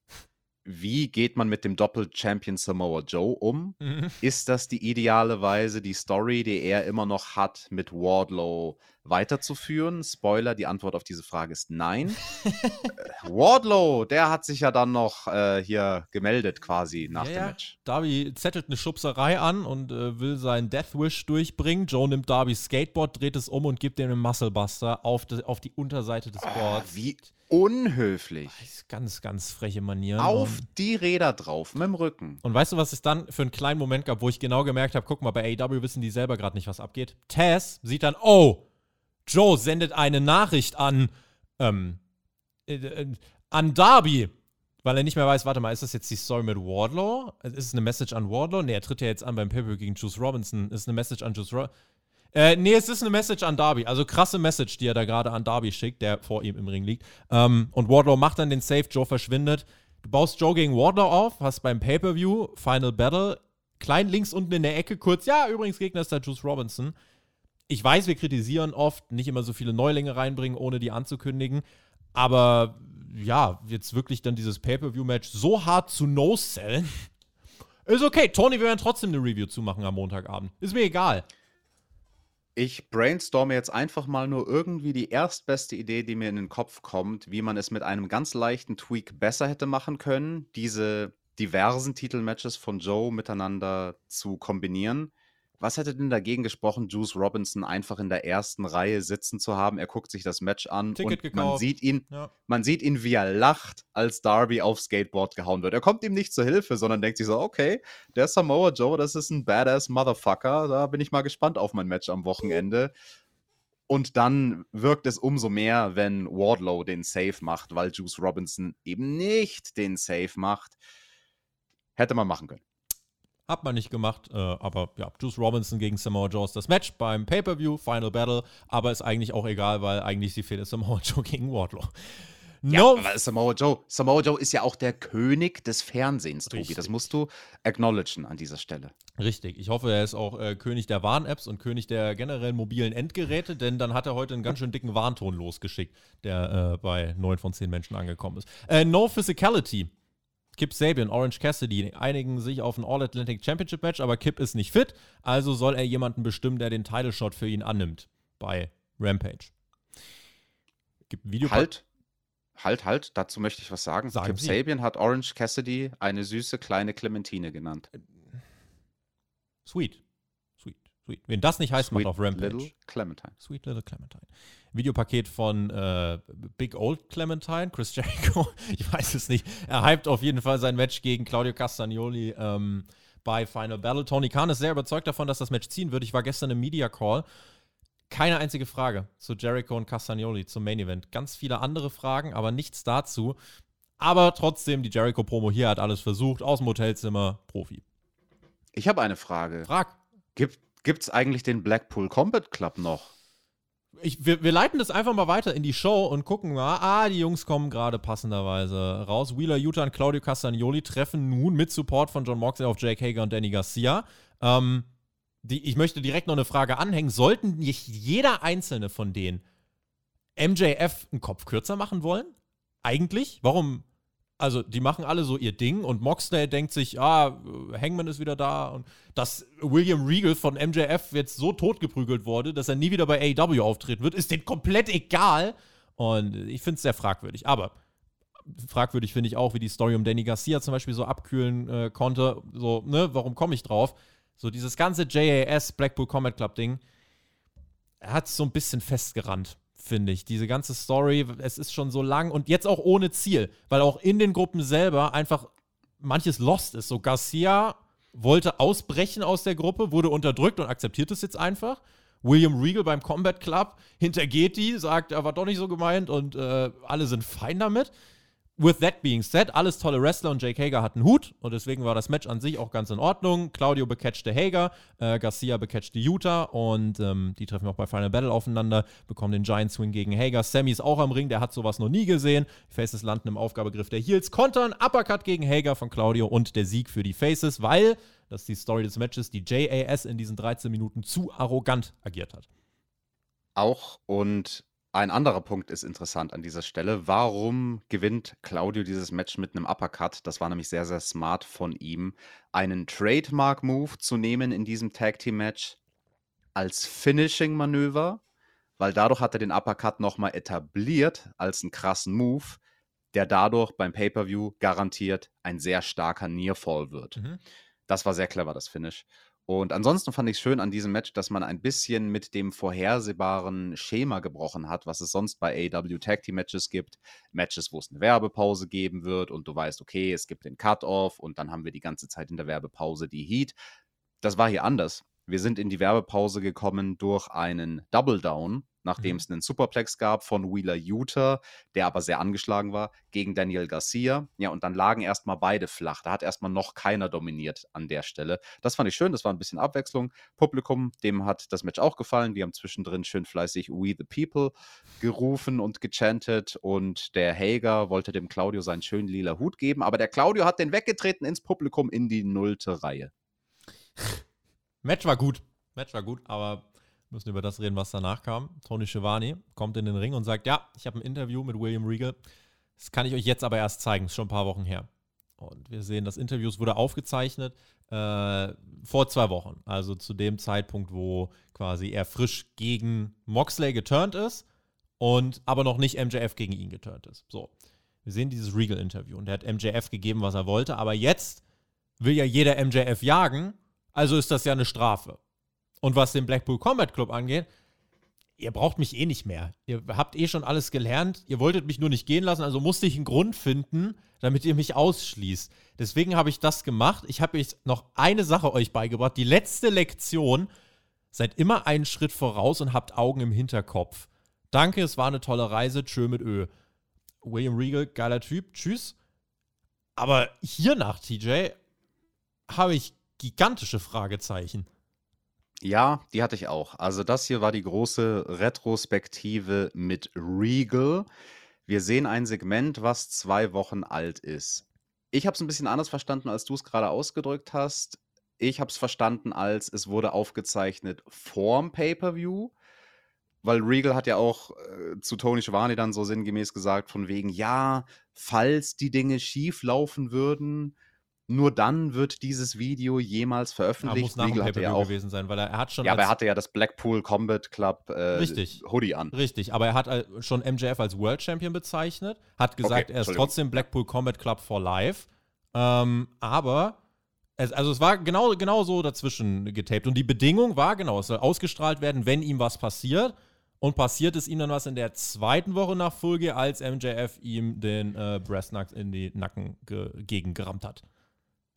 wie geht man mit dem Doppel-Champion Samoa Joe um? Mhm. Ist das die ideale Weise, die Story, die er immer noch hat, mit Wardlow weiterzuführen? Spoiler, die Antwort auf diese Frage ist nein. Äh, Wardlow, der hat sich ja dann noch äh, hier gemeldet quasi nach Ja, dem. Match. Darby zettelt eine Schubserei an und äh, will seinen Death Wish durchbringen. Joe nimmt Darbys Skateboard, dreht es um und gibt ihm einen Musclebuster auf, die- auf die Unterseite des Oh, Boards. wie unhöflich. Ganz, ganz freche Manieren. Auf die Räder drauf, mit dem Rücken. und weißt du, was es dann für einen kleinen Moment gab, wo ich genau gemerkt habe, guck mal, bei AEW wissen die selber gerade nicht, was abgeht. Taz sieht dann, oh, Joe sendet eine Nachricht an, ähm, äh, äh, an Darby. Weil er nicht mehr weiß, warte mal, ist das jetzt die Story mit Wardlow? Ist es eine Message an Wardlow? Nee, er tritt ja jetzt an beim Pay-Per gegen Juice Robinson. Ist es eine Message an Juice Robinson? Äh, nee, es ist eine Message an Darby. Also krasse Message, die er da gerade an Darby schickt, der vor ihm im Ring liegt. Ähm, und Wardlow macht dann den Save, Joe verschwindet. Du baust Joe gegen Wardlow auf, hast beim Pay-Per-View Final Battle, klein links unten in der Ecke kurz, ja, übrigens Gegner ist da Juice Robinson. Ich weiß, wir kritisieren oft, nicht immer so viele Neulinge reinbringen, ohne die anzukündigen. Aber ja, jetzt wirklich dann dieses Pay-Per-View-Match so hart zu no-sellen. Ist okay. Tony, wir werden trotzdem eine Review zumachen am Montagabend. Ist mir egal. Ich brainstorme jetzt einfach mal nur irgendwie die erstbeste Idee, die mir in den Kopf kommt, wie man es mit einem ganz leichten Tweak besser hätte machen können, diese diversen Titelmatches von Joe miteinander zu kombinieren. Was hätte denn dagegen gesprochen, Juice Robinson einfach in der ersten Reihe sitzen zu haben? Er guckt sich das Match an Ticket und man sieht ihn, Ja. man sieht ihn, wie er lacht, als Darby aufs Skateboard gehauen wird. Er kommt ihm nicht zur Hilfe, sondern denkt sich so, okay, der Samoa Joe, das ist ein badass Motherfucker. Da bin ich mal gespannt auf mein Match am Wochenende. Und dann wirkt es umso mehr, wenn Wardlow den Save macht, weil Juice Robinson eben nicht den Save macht. Hätte man machen können. Hat man nicht gemacht, äh, aber ja, Juice Robinson gegen Samoa Joe ist das Match beim Pay-Per-View, Final Battle, aber ist eigentlich auch egal, weil eigentlich die Fehde Samoa Joe gegen Wardlow. Ja, No, aber Samoa Joe, Samoa Joe ist ja auch der König des Fernsehens, Tobi. Das Richtig. musst du acknowledgen an dieser Stelle. Richtig. Ich hoffe, er ist auch äh, König der Warn-Apps und König der generellen mobilen Endgeräte, denn dann hat er heute einen ganz schön dicken Warnton losgeschickt, der äh, bei 9 von 10 Menschen angekommen ist. Äh, no Physicality. Kip Sabian, Orange Cassidy einigen sich auf ein All-Atlantic Championship Match, aber Kip ist nicht fit, also soll er jemanden bestimmen, der den Title Shot für ihn annimmt bei Rampage. Gibt ein Video Halt, halt, halt, dazu möchte ich was sagen. Sagen Kip Sie. Sabian hat Orange Cassidy eine süße kleine Clementine genannt. Sweet. Sweet. Sweet. Wen das nicht heißt, macht auf Rampage. Little Clementine. Sweet Little Clementine. Videopaket von äh, Big Old Clementine, Chris Jericho. Ich weiß es nicht. Er hypt auf jeden Fall sein Match gegen Claudio Castagnoli ähm, bei Final Battle. Tony Khan ist sehr überzeugt davon, dass das Match ziehen wird. Ich war gestern im Media Call. Keine einzige Frage zu Jericho und Castagnoli zum Main Event. Ganz viele andere Fragen, aber nichts dazu. Aber trotzdem, die Jericho-Promo hier hat alles versucht. Aus dem Hotelzimmer, Profi. Ich habe eine Frage. Frag. Gibt es eigentlich den Blackpool Combat Club noch? Ich, wir, wir leiten das einfach mal weiter in die Show und gucken mal. Ah, die Jungs kommen gerade passenderweise raus. Wheeler Utah und Claudio Castagnoli treffen nun mit Support von John Moxley auf Jake Hager und Danny Garcia. Ähm, die, ich möchte direkt noch eine Frage anhängen. Sollten nicht jeder einzelne von denen MJF einen Kopf kürzer machen wollen? Eigentlich? Warum? Also, die machen alle so ihr Ding und Moxley denkt sich, ah, Hangman ist wieder da und dass William Regal von MJF jetzt so totgeprügelt wurde, dass er nie wieder bei AEW auftreten wird, ist denen komplett egal. Und ich finde es sehr fragwürdig. Aber fragwürdig finde ich auch, wie die Story um Danny Garcia zum Beispiel so abkühlen äh, konnte. So, ne, warum komme ich drauf? So, dieses ganze JAS Blackpool Combat Club Ding, er hat so ein bisschen festgerannt, finde ich. Diese ganze Story, es ist schon so lang und jetzt auch ohne Ziel, weil auch in den Gruppen selber einfach manches lost ist. So, Garcia wollte ausbrechen aus der Gruppe, wurde unterdrückt und akzeptiert es jetzt einfach. William Regal beim Combat Club hintergeht die, sagt, er war doch nicht so gemeint und äh, alle sind fein damit. With that being said, alles tolle Wrestler und Jake Hager hatten Hut und deswegen war das Match an sich auch ganz in Ordnung. Claudio becatchte Hager, äh, Garcia becatchte Utah und ähm, die treffen auch bei Final Battle aufeinander, bekommen den Giant Swing gegen Hager. Sammy ist auch am Ring, der hat sowas noch nie gesehen. Die Faces landen im Aufgabegriff der Heels, kontern, Uppercut gegen Hager von Claudio und der Sieg für die Faces, weil, das ist die Story des Matches, die JAS in diesen 13 Minuten zu arrogant agiert hat. Auch und ein anderer Punkt ist interessant an dieser Stelle. Warum gewinnt Claudio dieses Match mit einem Uppercut? Das war nämlich sehr, sehr smart von ihm, einen Trademark-Move zu nehmen in diesem Tag-Team-Match als Finishing-Manöver, weil dadurch hat er den Uppercut nochmal etabliert als einen krassen Move, der dadurch beim Pay-Per-View garantiert ein sehr starker Nearfall wird. Mhm. Das war sehr clever, das Finish. Und ansonsten fand ich schön an diesem Match, dass man ein bisschen mit dem vorhersehbaren Schema gebrochen hat, was es sonst bei AW Tag Team Matches gibt. Matches, wo es eine Werbepause geben wird und du weißt, okay, es gibt den Cut-Off und dann haben wir die ganze Zeit in der Werbepause die Heat. Das war hier anders. Wir sind in die Werbepause gekommen durch einen Double Down, nachdem Mhm. es einen Superplex gab von Wheeler Utah, der aber sehr angeschlagen war, gegen Daniel Garcia. Ja, und dann lagen erstmal beide flach. Da hat erstmal noch keiner dominiert an der Stelle. Das fand ich schön, das war ein bisschen Abwechslung. Publikum, dem hat das Match auch gefallen. Die haben zwischendrin schön fleißig We the People gerufen und gechantet. Und der Hager wollte dem Claudio seinen schönen lila Hut geben, aber der Claudio hat den weggetreten ins Publikum in die nullte Reihe. Match war gut. Match war gut, aber müssen über das reden, was danach kam. Tony Schiavone kommt in den Ring und sagt: Ja, ich habe ein Interview mit William Regal. Das kann ich euch jetzt aber erst zeigen. Ist schon ein paar Wochen her. Und wir sehen, das Interview wurde aufgezeichnet äh, vor zwei Wochen. Also zu dem Zeitpunkt, wo quasi er frisch gegen Moxley geturnt ist und aber noch nicht MJF gegen ihn geturnt ist. So. Wir sehen dieses Regal-Interview und er hat MJF gegeben, was er wollte, aber jetzt will ja jeder MJF jagen, also ist das ja eine Strafe. Und was den Blackpool Combat Club angeht, ihr braucht mich eh nicht mehr. Ihr habt eh schon alles gelernt. Ihr wolltet mich nur nicht gehen lassen, also musste ich einen Grund finden, damit ihr mich ausschließt. Deswegen habe ich das gemacht. Ich habe euch noch eine Sache euch beigebracht. Die letzte Lektion. Seid immer einen Schritt voraus und habt Augen im Hinterkopf. Danke, es war eine tolle Reise. Tschö mit Ö. William Regal, geiler Typ. Tschüss. Aber hier nach TJ habe ich gigantische Fragezeichen. Ja, die hatte ich auch. Also das hier war die große Retrospektive mit Regal. Wir sehen ein Segment, was zwei Wochen alt ist. Ich habe es ein bisschen anders verstanden, als du es gerade ausgedrückt hast. Ich habe es verstanden als, es wurde aufgezeichnet vorm Pay-Per-View, weil Regal hat ja auch äh, zu Tony Schiavone dann so sinngemäß gesagt, von wegen, ja, falls die Dinge schief laufen würden, nur dann wird dieses Video jemals Ja, veröffentlicht. muss nach dem ja auch gewesen sein, weil er, er hat schon ja, aber er hatte ja das Blackpool Combat Club äh, Richtig. Hoodie an. Richtig, aber er hat äh, schon MJF als World Champion bezeichnet, hat gesagt, Okay, er ist trotzdem Blackpool Combat Club for Life. Ähm, aber, es, also es war genau, genau so dazwischen getaped. Und die Bedingung war genau, es soll ausgestrahlt werden, wenn ihm was passiert. Und passiert ist ihm dann was in der zweiten Woche nach Folge, als MJF ihm den äh, Breastnacks in die Nacken ge gegengerammt hat.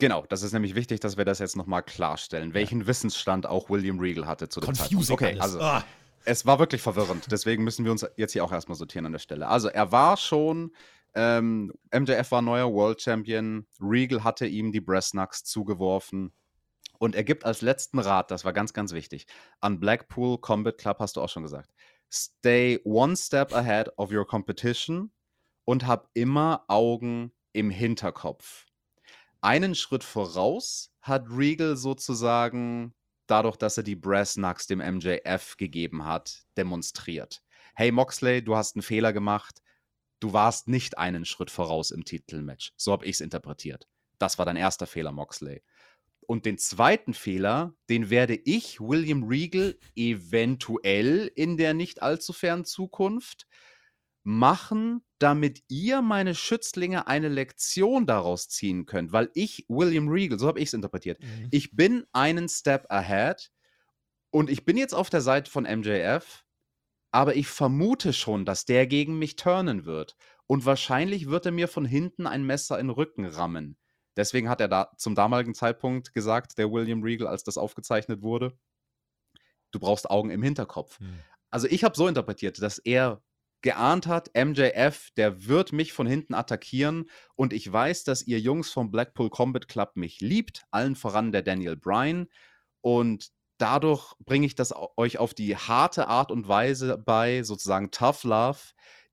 Genau, das ist nämlich wichtig, dass wir das jetzt nochmal klarstellen, welchen Wissensstand auch William Regal hatte zu dem Zeitpunkt. Okay, alles. also Ah. es war wirklich verwirrend, deswegen müssen wir uns jetzt hier auch erstmal sortieren an der Stelle. Also er war schon, ähm, MJF war neuer World Champion, Regal hatte ihm die Breastnacks zugeworfen und er gibt als letzten Rat, das war ganz, ganz wichtig, an Blackpool Combat Club hast du auch schon gesagt, stay one step ahead of your competition und hab immer Augen im Hinterkopf. Einen Schritt voraus hat Regal sozusagen dadurch, dass er die Brass Knucks dem MJF gegeben hat, demonstriert. Hey Moxley, du hast einen Fehler gemacht. Du warst nicht einen Schritt voraus im Titelmatch. So habe ich es interpretiert. Das war dein erster Fehler, Moxley. Und den zweiten Fehler, den werde ich, William Regal, eventuell in der nicht allzu fernen Zukunft machen, damit ihr, meine Schützlinge, eine Lektion daraus ziehen könnt. Weil ich, William Regal, so habe ich es interpretiert, Mhm. ich bin einen Step ahead und ich bin jetzt auf der Seite von MJF, aber ich vermute schon, dass der gegen mich turnen wird. Und wahrscheinlich wird er mir von hinten ein Messer in den Rücken rammen. Deswegen hat er da zum damaligen Zeitpunkt gesagt, der William Regal, als das aufgezeichnet wurde, du brauchst Augen im Hinterkopf. Hm. Also ich habe so interpretiert, dass er geahnt hat, MJF, der wird mich von hinten attackieren. Und ich weiß, dass ihr Jungs vom Blackpool Combat Club mich liebt, allen voran der Daniel Bryan. Und dadurch bringe ich das euch auf die harte Art und Weise bei, sozusagen Tough Love.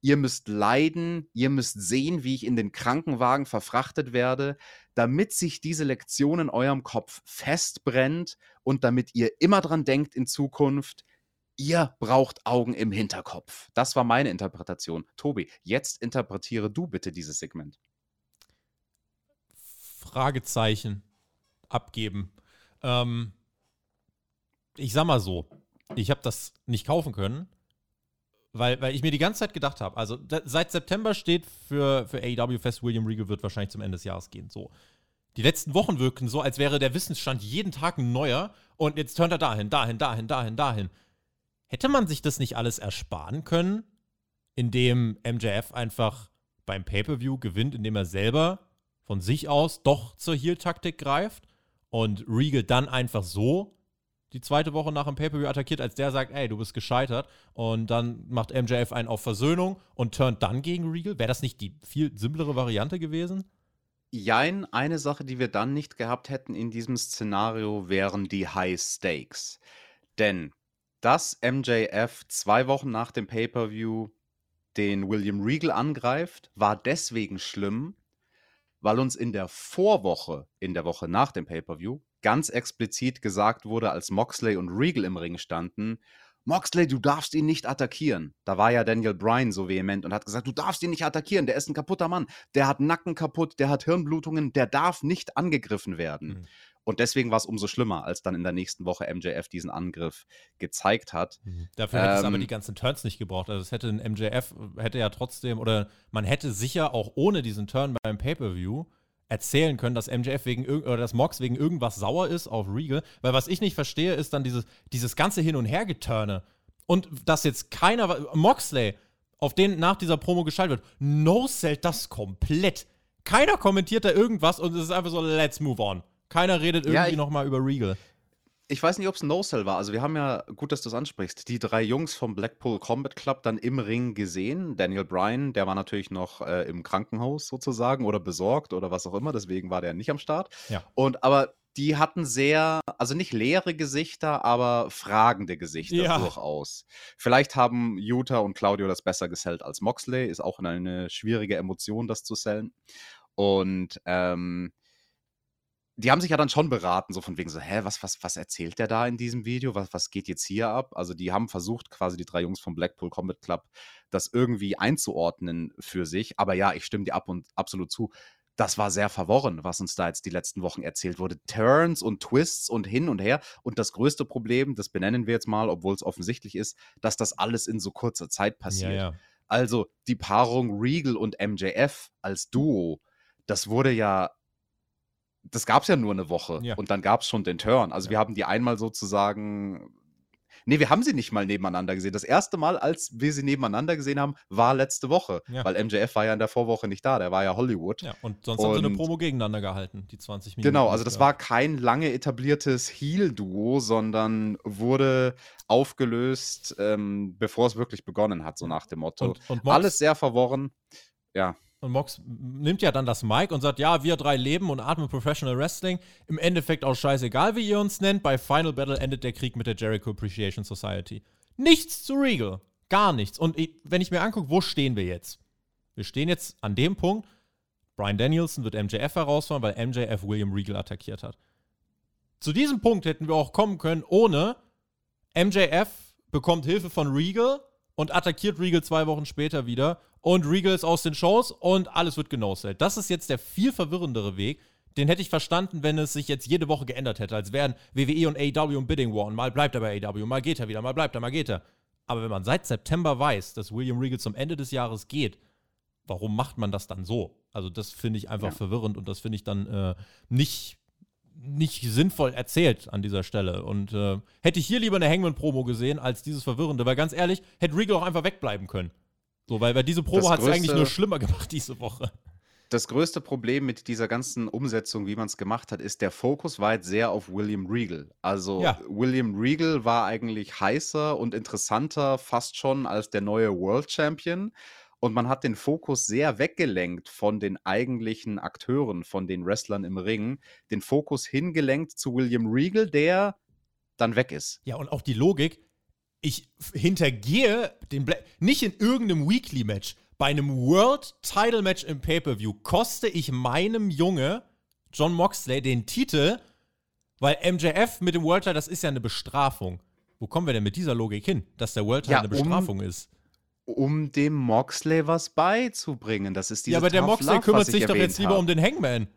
Ihr müsst leiden, ihr müsst sehen, wie ich in den Krankenwagen verfrachtet werde, damit sich diese Lektion in eurem Kopf festbrennt und damit ihr immer dran denkt in Zukunft, ihr braucht Augen im Hinterkopf. Das war meine Interpretation. Tobi, jetzt interpretiere du bitte dieses Segment. Fragezeichen abgeben. Ähm, ich sag mal so, ich habe das nicht kaufen können, weil, weil ich mir die ganze Zeit gedacht habe, also da, seit September steht für, für AEW fest, William Regal wird wahrscheinlich zum Ende des Jahres gehen. So. Die letzten Wochen wirken so, als wäre der Wissensstand jeden Tag ein neuer und jetzt turnt er dahin, dahin, dahin, dahin, dahin. Hätte man sich das nicht alles ersparen können, indem MJF einfach beim Pay-Per-View gewinnt, indem er selber von sich aus doch zur Heal-Taktik greift und Regal dann einfach so die zweite Woche nach dem Pay-Per-View attackiert, als der sagt, ey, du bist gescheitert. Und dann macht MJF einen auf Versöhnung und turnt dann gegen Regal. Wäre das nicht die viel simplere Variante gewesen? Jein, eine Sache, die wir dann nicht gehabt hätten in diesem Szenario, wären die High Stakes. Denn dass MJF zwei Wochen nach dem Pay-Per-View den William Regal angreift, war deswegen schlimm, weil uns in der Vorwoche, in der Woche nach dem Pay-Per-View, ganz explizit gesagt wurde, als Moxley und Regal im Ring standen, Moxley, du darfst ihn nicht attackieren. Da war ja Daniel Bryan so vehement und hat gesagt, du darfst ihn nicht attackieren, der ist ein kaputter Mann. Der hat Nacken kaputt, der hat Hirnblutungen, der darf nicht angegriffen werden. Mhm. Und deswegen war es umso schlimmer, als dann in der nächsten Woche MJF diesen Angriff gezeigt hat. Mhm. Dafür hätte ähm, es aber die ganzen Turns nicht gebraucht. Also es hätte ein MJF, hätte ja trotzdem, oder man hätte sicher auch ohne diesen Turn beim Pay-Per-View erzählen können, dass MJF wegen oder dass Mox wegen irgendwas sauer ist auf Regal. Weil was ich nicht verstehe, ist dann dieses, dieses ganze Hin- und Hergeturne. Und dass jetzt keiner, Moxley, auf den nach dieser Promo geschaltet wird, no-sellt das komplett. Keiner kommentiert da irgendwas und es ist einfach so, let's move on. Keiner redet irgendwie ja, nochmal über Regal. Ich weiß nicht, ob es ein No-Sell war. Also, wir haben ja, gut, dass du es ansprichst, die drei Jungs vom Blackpool Combat Club dann im Ring gesehen. Daniel Bryan, der war natürlich noch äh, im Krankenhaus sozusagen oder besorgt oder was auch immer. Deswegen war der nicht am Start. Ja. Und aber die hatten sehr, also nicht leere Gesichter, aber fragende Gesichter ja. durchaus. Vielleicht haben Utah und Claudio das besser gesellt als Moxley. Ist auch eine schwierige Emotion, das zu sellen. Und ähm, die haben sich ja dann schon beraten, so von wegen so, hä, was, was, was erzählt der da in diesem Video? Was, was geht jetzt hier ab? Also die haben versucht, quasi die drei Jungs vom Blackpool Combat Club, das irgendwie einzuordnen für sich. Aber ja, ich stimme dir ab und absolut zu. Das war sehr verworren, was uns da jetzt die letzten Wochen erzählt wurde. Turns und Twists und hin und her. Und das größte Problem, das benennen wir jetzt mal, obwohl es offensichtlich ist, dass das alles in so kurzer Zeit passiert. Ja, ja. Also die Paarung Regal und MJF als Duo, das wurde ja das gab es ja nur eine Woche ja. und dann gab es schon den Turn. Also ja. wir haben die einmal sozusagen. Nee, wir haben sie nicht mal nebeneinander gesehen. Das erste Mal, als wir sie nebeneinander gesehen haben, war letzte Woche. Ja. Weil MJF war ja in der Vorwoche nicht da, der war ja Hollywood. Ja, und sonst und, haben sie eine Promo gegeneinander gehalten, die 20 Minuten. Genau, also das war kein lange etabliertes Heel-Duo, sondern wurde aufgelöst, ähm, bevor es wirklich begonnen hat, so nach dem Motto. Und, und Alles sehr verworren. Ja. Und Mox nimmt ja dann das Mic und sagt, ja, wir drei leben und atmen Professional Wrestling. Im Endeffekt auch scheißegal, wie ihr uns nennt. Bei Final Battle endet der Krieg mit der Jericho Appreciation Society. Nichts zu Regal. Gar nichts. Und wenn ich mir angucke, wo stehen wir jetzt? Wir stehen jetzt an dem Punkt, Brian Danielson wird MJF herausfahren, weil MJF William Regal attackiert hat. Zu diesem Punkt hätten wir auch kommen können, ohne MJF bekommt Hilfe von Regal und attackiert Regal zwei Wochen später wieder und Regal ist aus den Shows und alles wird genoselt. Das ist jetzt der viel verwirrendere Weg. Den hätte ich verstanden, wenn es sich jetzt jede Woche geändert hätte, als wären WWE und AEW im Bidding War und mal bleibt er bei AEW, mal geht er wieder, mal bleibt er, mal geht er. Aber wenn man seit September weiß, dass William Regal zum Ende des Jahres geht, warum macht man das dann so? Also das finde ich einfach ja. verwirrend und das finde ich dann äh, nicht nicht sinnvoll erzählt an dieser Stelle. Und äh, hätte ich hier lieber eine Hangman-Promo gesehen als dieses Verwirrende, weil ganz ehrlich, hätte Regal auch einfach wegbleiben können. So, weil, weil diese Promo hat es eigentlich nur schlimmer gemacht diese Woche. Das größte Problem mit dieser ganzen Umsetzung, wie man es gemacht hat, ist, der Fokus war jetzt sehr auf William Regal. Also Ja. William Regal war eigentlich heißer und interessanter fast schon als der neue World Champion. Und man hat den Fokus sehr weggelenkt von den eigentlichen Akteuren, von den Wrestlern im Ring, den Fokus hingelenkt zu William Regal, der dann weg ist. Ja, und auch die Logik, ich hintergehe den Bla nicht in irgendeinem Weekly-Match, bei einem World-Title-Match im Pay-Per-View koste ich meinem Junge John Moxley den Titel, weil MJF mit dem World-Title, das ist ja eine Bestrafung. Wo kommen wir denn mit dieser Logik hin, dass der World-Title Ja, eine um- Bestrafung ist? Um dem Moxley was beizubringen. Das ist diese Ja, aber der Moxley Love, kümmert sich doch jetzt lieber habe. um den Hangman.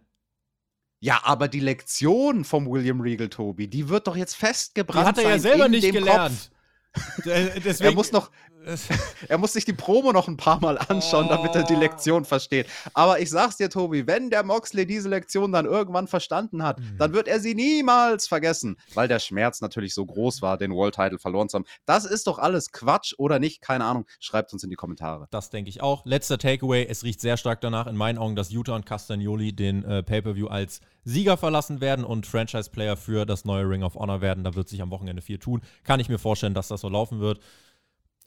Ja, aber die Lektion vom William Regal, Tobi, die wird doch jetzt Die festgebrannt hat er ja selber nicht gelernt. Kopf. Äh, Deswegen, Er muss noch, er muss sich die Promo noch ein paar Mal anschauen, damit er die Oh. Lektion versteht. Aber ich sag's dir, Tobi, wenn der Moxley diese Lektion dann irgendwann verstanden hat, Mhm. dann wird er sie niemals vergessen, weil der Schmerz natürlich so groß war, den World Title verloren zu haben. Das ist doch alles Quatsch oder nicht? Keine Ahnung. Schreibt uns in die Kommentare. Das denke ich auch. Letzter Takeaway: Es riecht sehr stark danach, in meinen Augen, dass Utah und Castagnoli den äh, Pay-Per-View als Sieger verlassen werden und Franchise-Player für das neue Ring of Honor werden. Da wird sich am Wochenende viel tun. Kann ich mir vorstellen, dass das so laufen wird.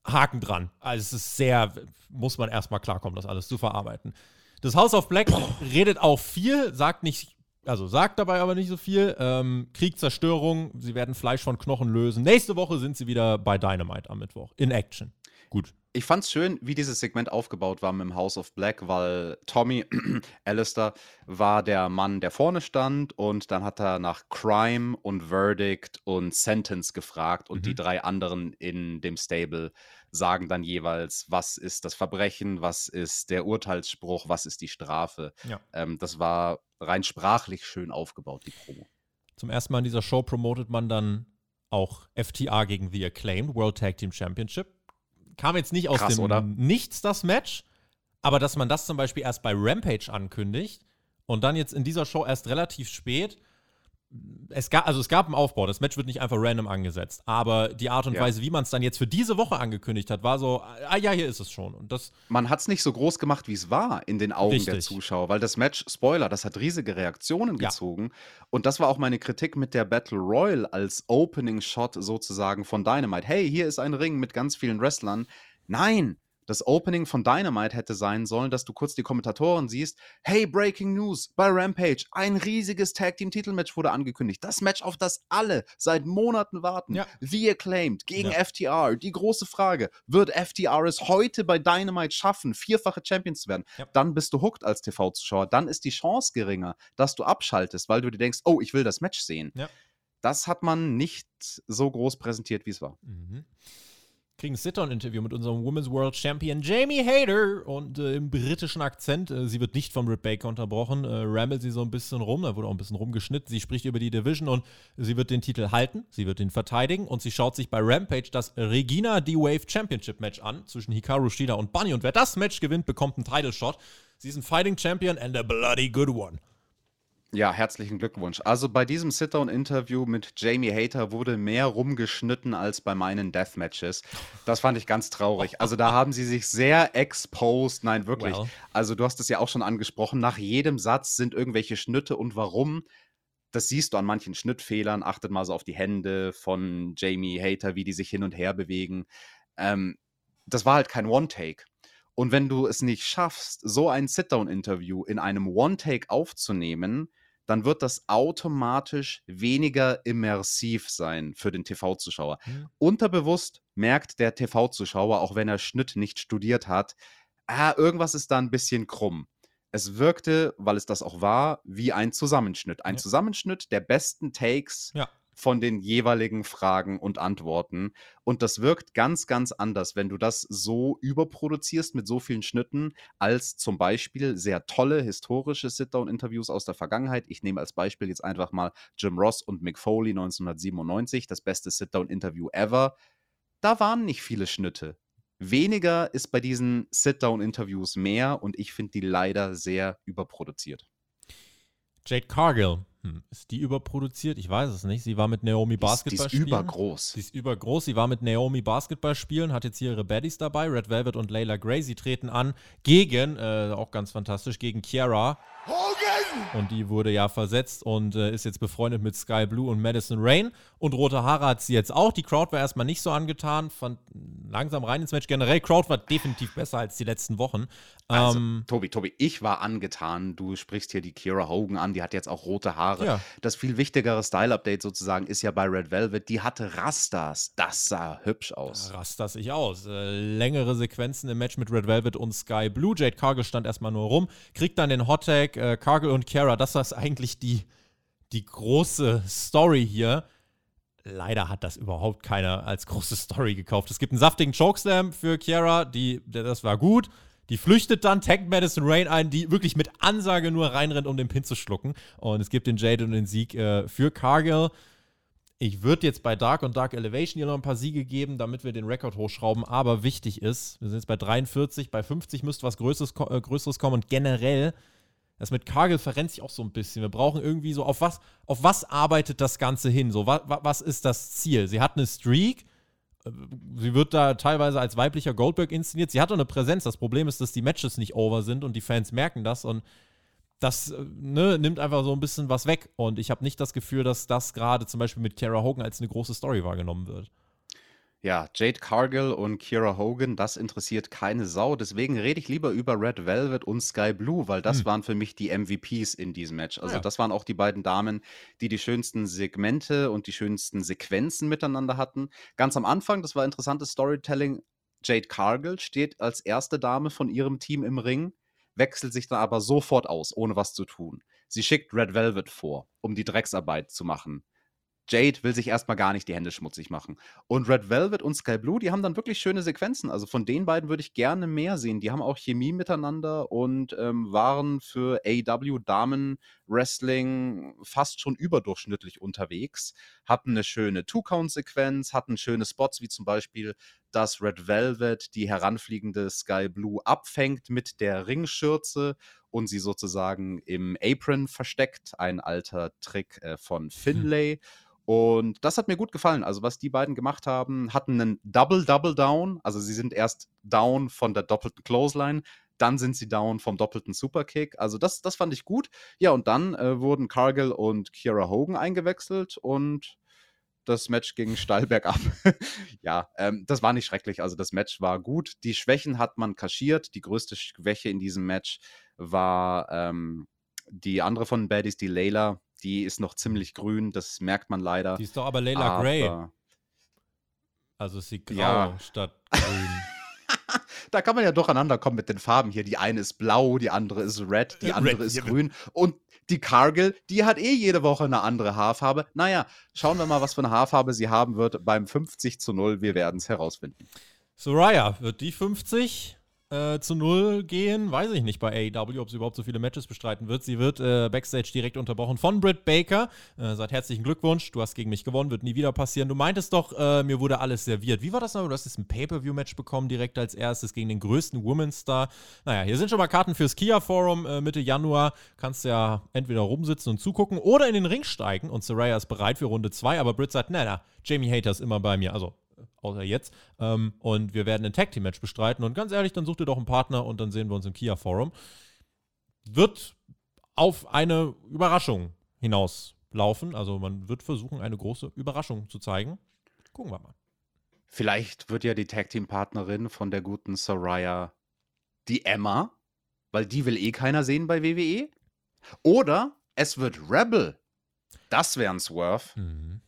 Haken dran. Also, es ist sehr, muss man erstmal klarkommen, das alles zu verarbeiten. Das House of Black redet auch viel, sagt nicht, also sagt dabei aber nicht so viel. Ähm, Krieg, Zerstörung, sie werden Fleisch von Knochen lösen. Nächste Woche sind sie wieder bei Dynamite am Mittwoch. In Action. Gut. Ich fand's schön, wie dieses Segment aufgebaut war mit dem House of Black, weil Tommy Alistair war der Mann, der vorne stand und dann hat er nach Crime und Verdict und Sentence gefragt und die Mhm. drei anderen in dem Stable sagen dann jeweils, was ist das Verbrechen, was ist der Urteilsspruch, was ist die Strafe. Ja. Ähm, das war rein sprachlich schön aufgebaut, die Promo. Zum ersten Mal in dieser Show promotet man dann auch FTA gegen The Acclaimed, World Tag Team Championship. Kam jetzt nicht aus Krass, dem oder? Nichts das Match, aber dass man das zum Beispiel erst bei Rampage ankündigt und dann jetzt in dieser Show erst relativ spät. Es gab, also es gab einen Aufbau, das Match wird nicht einfach random angesetzt, aber die Art und Ja. Weise, wie man es dann jetzt für diese Woche angekündigt hat, war so, ah ja, hier ist es schon. Und das, man hat es nicht so groß gemacht, wie es war in den Augen der Richtig. Zuschauer, weil das Match, Spoiler, das hat riesige Reaktionen Ja. gezogen. Und das war auch meine Kritik mit der Battle Royal als Opening Shot sozusagen von Dynamite. Hey, hier ist ein Ring mit ganz vielen Wrestlern. Nein! Das Opening von Dynamite hätte sein sollen, dass du kurz die Kommentatoren siehst. Hey, Breaking News bei Rampage. Ein riesiges Tag Team Titelmatch wurde angekündigt. Das Match, auf das alle seit Monaten warten. Ja. The Acclaimed gegen Ja. FTR. Die große Frage: Wird FTR es heute bei Dynamite schaffen, vierfache Champions zu werden? Ja. Dann bist du hooked als TV-Zuschauer. Dann ist die Chance geringer, dass du abschaltest, weil du dir denkst: Oh, ich will das Match sehen. Das hat man nicht so groß präsentiert, wie es war. Mhm. Kriegen ein Sit-Down-Interview mit unserem Women's World Champion Jamie Hayter und äh, im britischen Akzent. Äh, sie wird nicht vom Britt Baker unterbrochen. Äh, rammelt sie so ein bisschen rum. Da wurde auch ein bisschen rumgeschnitten. Sie spricht über die Division und sie wird den Titel halten. Sie wird ihn verteidigen und sie schaut sich bei Rampage das Regina D-Wave Championship Match an zwischen Hikaru Shida und Bunny. Und wer das Match gewinnt, bekommt einen Title Shot. Sie ist ein Fighting Champion and a bloody good one. Ja, herzlichen Glückwunsch. Also bei diesem Sit-Down-Interview mit Jamie Hater wurde mehr rumgeschnitten als bei meinen Deathmatches. Das fand ich ganz traurig. Also da haben sie sich sehr exposed. Nein, wirklich. Well. Also du hast es ja auch schon angesprochen. Nach jedem Satz sind irgendwelche Schnitte und warum? Das siehst du an manchen Schnittfehlern. Achtet mal so auf die Hände von Jamie Hater, wie die sich hin und her bewegen. Ähm, das war halt kein One-Take. Und wenn du es nicht schaffst, so ein Sit-Down-Interview in einem One-Take aufzunehmen, dann wird das automatisch weniger immersiv sein für den TV-Zuschauer. Mhm. Unterbewusst merkt der TV-Zuschauer, auch wenn er Schnitt nicht studiert hat, ah, irgendwas ist da ein bisschen krumm. Es wirkte, weil es das auch war, wie ein Zusammenschnitt. Ein Ja. Zusammenschnitt der besten Takes Ja. Von den jeweiligen Fragen und Antworten. Und das wirkt ganz, ganz anders, wenn du das so überproduzierst mit so vielen Schnitten, als zum Beispiel sehr tolle historische Sit-Down-Interviews aus der Vergangenheit. Ich nehme als Beispiel jetzt einfach mal Jim Ross und Mick Foley 1997, das beste Sit-Down-Interview ever. Da waren nicht viele Schnitte. Weniger ist bei diesen Sit-Down-Interviews mehr und ich finde die leider sehr überproduziert. Jade Cargill Hm, ist die überproduziert? Ich weiß es nicht. Sie war mit Naomi Basketball spielen. Die ist übergroß. Sie ist übergroß. Sie war mit Naomi Basketball spielen, hat jetzt hier ihre Baddies dabei, Red Velvet und Layla Gray. Sie treten an gegen, äh, auch ganz fantastisch, gegen Kiara. Hogan! Und die wurde ja versetzt und äh, ist jetzt befreundet mit Sky Blue und Madison Rain. Und rote Haare hat sie jetzt auch. Die Crowd war erstmal nicht so angetan, fand langsam rein ins Match. Generell, Crowd war definitiv besser als die letzten Wochen. Also, ähm, Tobi, Tobi, ich war angetan. Du sprichst hier die Kira Hogan an, die hat jetzt auch rote Haare. Ja. Das viel wichtigere Style-Update sozusagen ist ja bei Red Velvet, die hatte Rastas. Das sah hübsch aus. Rastas sich aus. Äh, längere Sequenzen im Match mit Red Velvet und Sky Blue. Jade Cargill stand erstmal nur rum, kriegt dann den Hot Tag. Äh, Cargill und Kara, das ist eigentlich die, die große Story hier. Leider hat das überhaupt keiner als große Story gekauft. Es gibt einen saftigen Chokeslam für Kiara, die, das war gut. Die flüchtet dann, taggt Madison Rain ein, die wirklich mit Ansage nur reinrennt, um den Pin zu schlucken. Und es gibt den Jade und den Sieg äh, für Cargill. Ich würde jetzt bei Dark und Dark Elevation hier noch ein paar Siege geben, damit wir den Rekord hochschrauben. Aber wichtig ist, wir sind jetzt bei 43, bei 50 müsste was Größeres, äh, Größeres kommen. Und generell, das mit Cargill verrennt sich auch so ein bisschen. Wir brauchen irgendwie so, auf was, auf was arbeitet das Ganze hin? So, wa, wa, was ist das Ziel? Sie hat eine Streak sie wird da teilweise als weiblicher Goldberg inszeniert. Sie hat auch eine Präsenz. Das Problem ist, dass die Matches nicht over sind und die Fans merken das und das äh, ne, nimmt einfach so ein bisschen was weg. Und ich habe nicht das Gefühl, dass das gerade zum Beispiel mit Kara Hogan als eine große Story wahrgenommen wird. Ja, Jade Cargill und Kira Hogan, das interessiert keine Sau. Deswegen rede ich lieber über Red Velvet und Sky Blue, weil das hm. waren für mich die MVPs in diesem Match. Also, ja. das waren auch die beiden Damen, die die schönsten Segmente und die schönsten Sequenzen miteinander hatten. Ganz am Anfang, das war interessantes Storytelling. Jade Cargill steht als erste Dame von ihrem Team im Ring, wechselt sich dann aber sofort aus, ohne was zu tun. Sie schickt Red Velvet vor, um die Drecksarbeit zu machen. Jade will sich erstmal gar nicht die Hände schmutzig machen. Und Red Velvet und Sky Blue, die haben dann wirklich schöne Sequenzen. Also von den beiden würde ich gerne mehr sehen. Die haben auch Chemie miteinander und ähm, waren für AW Damen Wrestling fast schon überdurchschnittlich unterwegs. Hatten eine schöne Two-Count-Sequenz, hatten schöne Spots, wie zum Beispiel, dass Red Velvet die heranfliegende Sky Blue abfängt mit der Ringschürze und sie sozusagen im Apron versteckt. Ein alter Trick äh, von Finlay. Hm. Und das hat mir gut gefallen. Also, was die beiden gemacht haben, hatten einen Double-Double-Down. Also, sie sind erst down von der doppelten Clothesline, dann sind sie down vom doppelten Superkick. Also, das, das fand ich gut. Ja, und dann äh, wurden Cargill und Kira Hogan eingewechselt und das Match ging steil bergab. ja, ähm, das war nicht schrecklich. Also, das Match war gut. Die Schwächen hat man kaschiert. Die größte Schwäche in diesem Match war ähm, die andere von Baddies, die Layla die ist noch ziemlich grün, das merkt man leider. Die ist doch aber Layla aber, Gray. Also ist sie grau ja. statt grün. da kann man ja durcheinander kommen mit den Farben hier. Die eine ist blau, die andere ist red, die andere red, ist grün. Und die Cargill, die hat eh jede Woche eine andere Haarfarbe. Naja, schauen wir mal, was für eine Haarfarbe sie haben wird beim 50 zu 0. Wir werden es herausfinden. Soraya, wird die 50? Äh, zu null gehen. Weiß ich nicht bei AEW, ob sie überhaupt so viele Matches bestreiten wird. Sie wird äh, backstage direkt unterbrochen von Britt Baker. Äh, sagt herzlichen Glückwunsch, du hast gegen mich gewonnen, wird nie wieder passieren. Du meintest doch, äh, mir wurde alles serviert. Wie war das noch? Du hast jetzt ein Pay-Per-View-Match bekommen, direkt als erstes gegen den größten Women's Star. Naja, hier sind schon mal Karten fürs Kia Forum äh, Mitte Januar. Kannst ja entweder rumsitzen und zugucken oder in den Ring steigen. Und Saraya ist bereit für Runde 2, aber Britt sagt, na, na, Jamie Hater ist immer bei mir. Also außer jetzt. Ähm, und wir werden ein Tag Team Match bestreiten. Und ganz ehrlich, dann sucht ihr doch einen Partner und dann sehen wir uns im Kia Forum. Wird auf eine Überraschung hinauslaufen. Also man wird versuchen, eine große Überraschung zu zeigen. Gucken wir mal. Vielleicht wird ja die Tag Team Partnerin von der guten Soraya die Emma, weil die will eh keiner sehen bei WWE. Oder es wird Rebel. Das wäre ein Swerve. Mhm.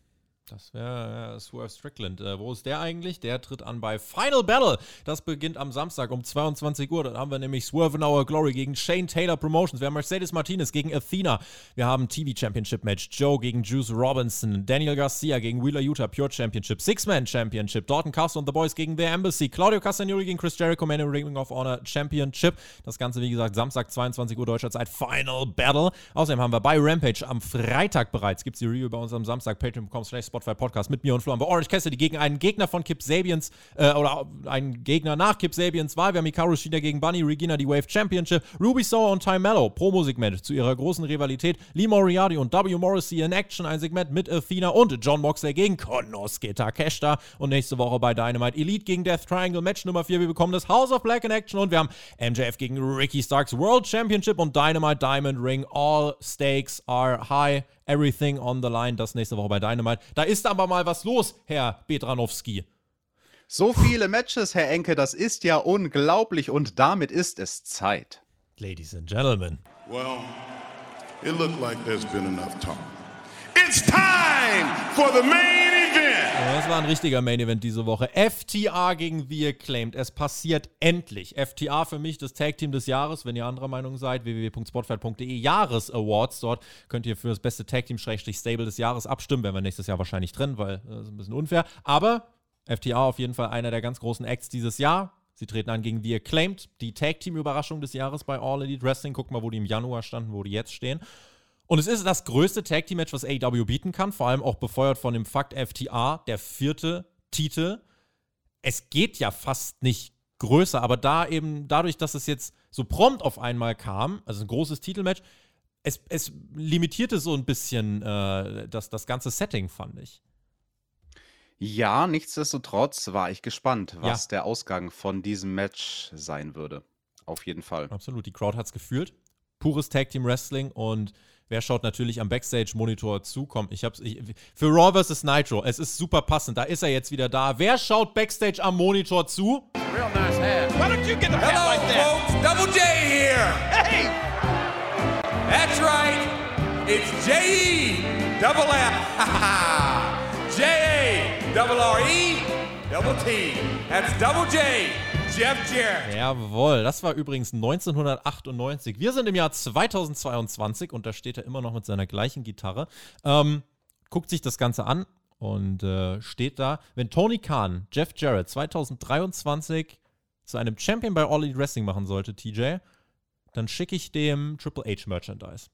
Das wäre äh, Swerve Strickland. Äh, wo ist der eigentlich? Der tritt an bei Final Battle. Das beginnt am Samstag um 22 Uhr. Dann haben wir nämlich Swerve in Our Glory gegen Shane Taylor Promotions. Wir haben Mercedes Martinez gegen Athena. Wir haben TV Championship Match. Joe gegen Juice Robinson. Daniel Garcia gegen Wheeler Utah Pure Championship. Six-Man Championship. Dalton Castle und The Boys gegen The Embassy. Claudio Castagnoli gegen Chris Jericho. Man Ring of Honor Championship. Das Ganze, wie gesagt, Samstag 22 Uhr deutscher Zeit. Final Battle. Außerdem haben wir bei Rampage am Freitag bereits, gibt es die Review bei uns am Samstag. Patreon.com slash Spotify Podcast mit mir und Florian bei Orange Cassidy gegen einen Gegner von Kip Sabians äh, oder einen Gegner nach Kip Sabians Wahl. Wir haben Hikaru Shida gegen Bunny, Regina die Wave Championship, Ruby Sour und Ty Mello, Pro-Musik-Match zu ihrer großen Rivalität, Lee Moriarty und W. Morrissey in Action, ein Segment mit Athena und John Moxley gegen Konosuke Takeshita und nächste Woche bei Dynamite Elite gegen Death Triangle Match Nummer 4. Wir bekommen das House of Black in Action und wir haben MJF gegen Ricky Starks World Championship und Dynamite Diamond Ring. All stakes are high. Everything on the line. Das nächste Woche bei Dynamite. Da ist aber mal was los, Herr Betranowski. So viele Matches, Herr Enke, das ist ja unglaublich und damit ist es Zeit. Ladies and Gentlemen. Well, it looked like there's been enough talk. It's time for the main event. Das war ein richtiger Main Event diese Woche. FTA gegen The Acclaimed. Es passiert endlich. FTA für mich das Tag Team des Jahres. Wenn ihr anderer Meinung seid, www.spotfight.de Jahresawards. Dort könnt ihr für das beste Tag Team Stable des Jahres abstimmen. Werden wir nächstes Jahr wahrscheinlich drin, weil das ist ein bisschen unfair. Aber FTA auf jeden Fall einer der ganz großen Acts dieses Jahr. Sie treten an gegen The Acclaimed, die Tag Team Überraschung des Jahres bei All Elite Wrestling. Guck mal, wo die im Januar standen, wo die jetzt stehen. Und es ist das größte Tag Team Match, was AEW bieten kann, vor allem auch befeuert von dem Fakt FTA, der vierte Titel. Es geht ja fast nicht größer, aber da eben dadurch, dass es jetzt so prompt auf einmal kam, also ein großes Titelmatch, es, es limitierte so ein bisschen äh, das, das ganze Setting, fand ich. Ja, nichtsdestotrotz war ich gespannt, was ja. der Ausgang von diesem Match sein würde. Auf jeden Fall. Absolut, die Crowd hat es gefühlt. Pures Tag Team Wrestling und Wer schaut natürlich am Backstage-Monitor zu? Komm, ich hab's. Ich, für Raw vs. Nitro, es ist super passend. Da ist er jetzt wieder da. Wer schaut Backstage am Monitor zu? Real nice hat. Why don't you get the Hello, like that? folks. Double J here. Hey! That's right. It's J-E. Double F. J-A. Double R-E. Double T. That's Double J. Jeff Jarrett. Jawohl, das war übrigens 1998. Wir sind im Jahr 2022 und da steht er immer noch mit seiner gleichen Gitarre. Ähm, guckt sich das Ganze an und äh, steht da, wenn Tony Khan Jeff Jarrett 2023 zu einem Champion bei All Elite Wrestling machen sollte, TJ, dann schicke ich dem Triple H Merchandise.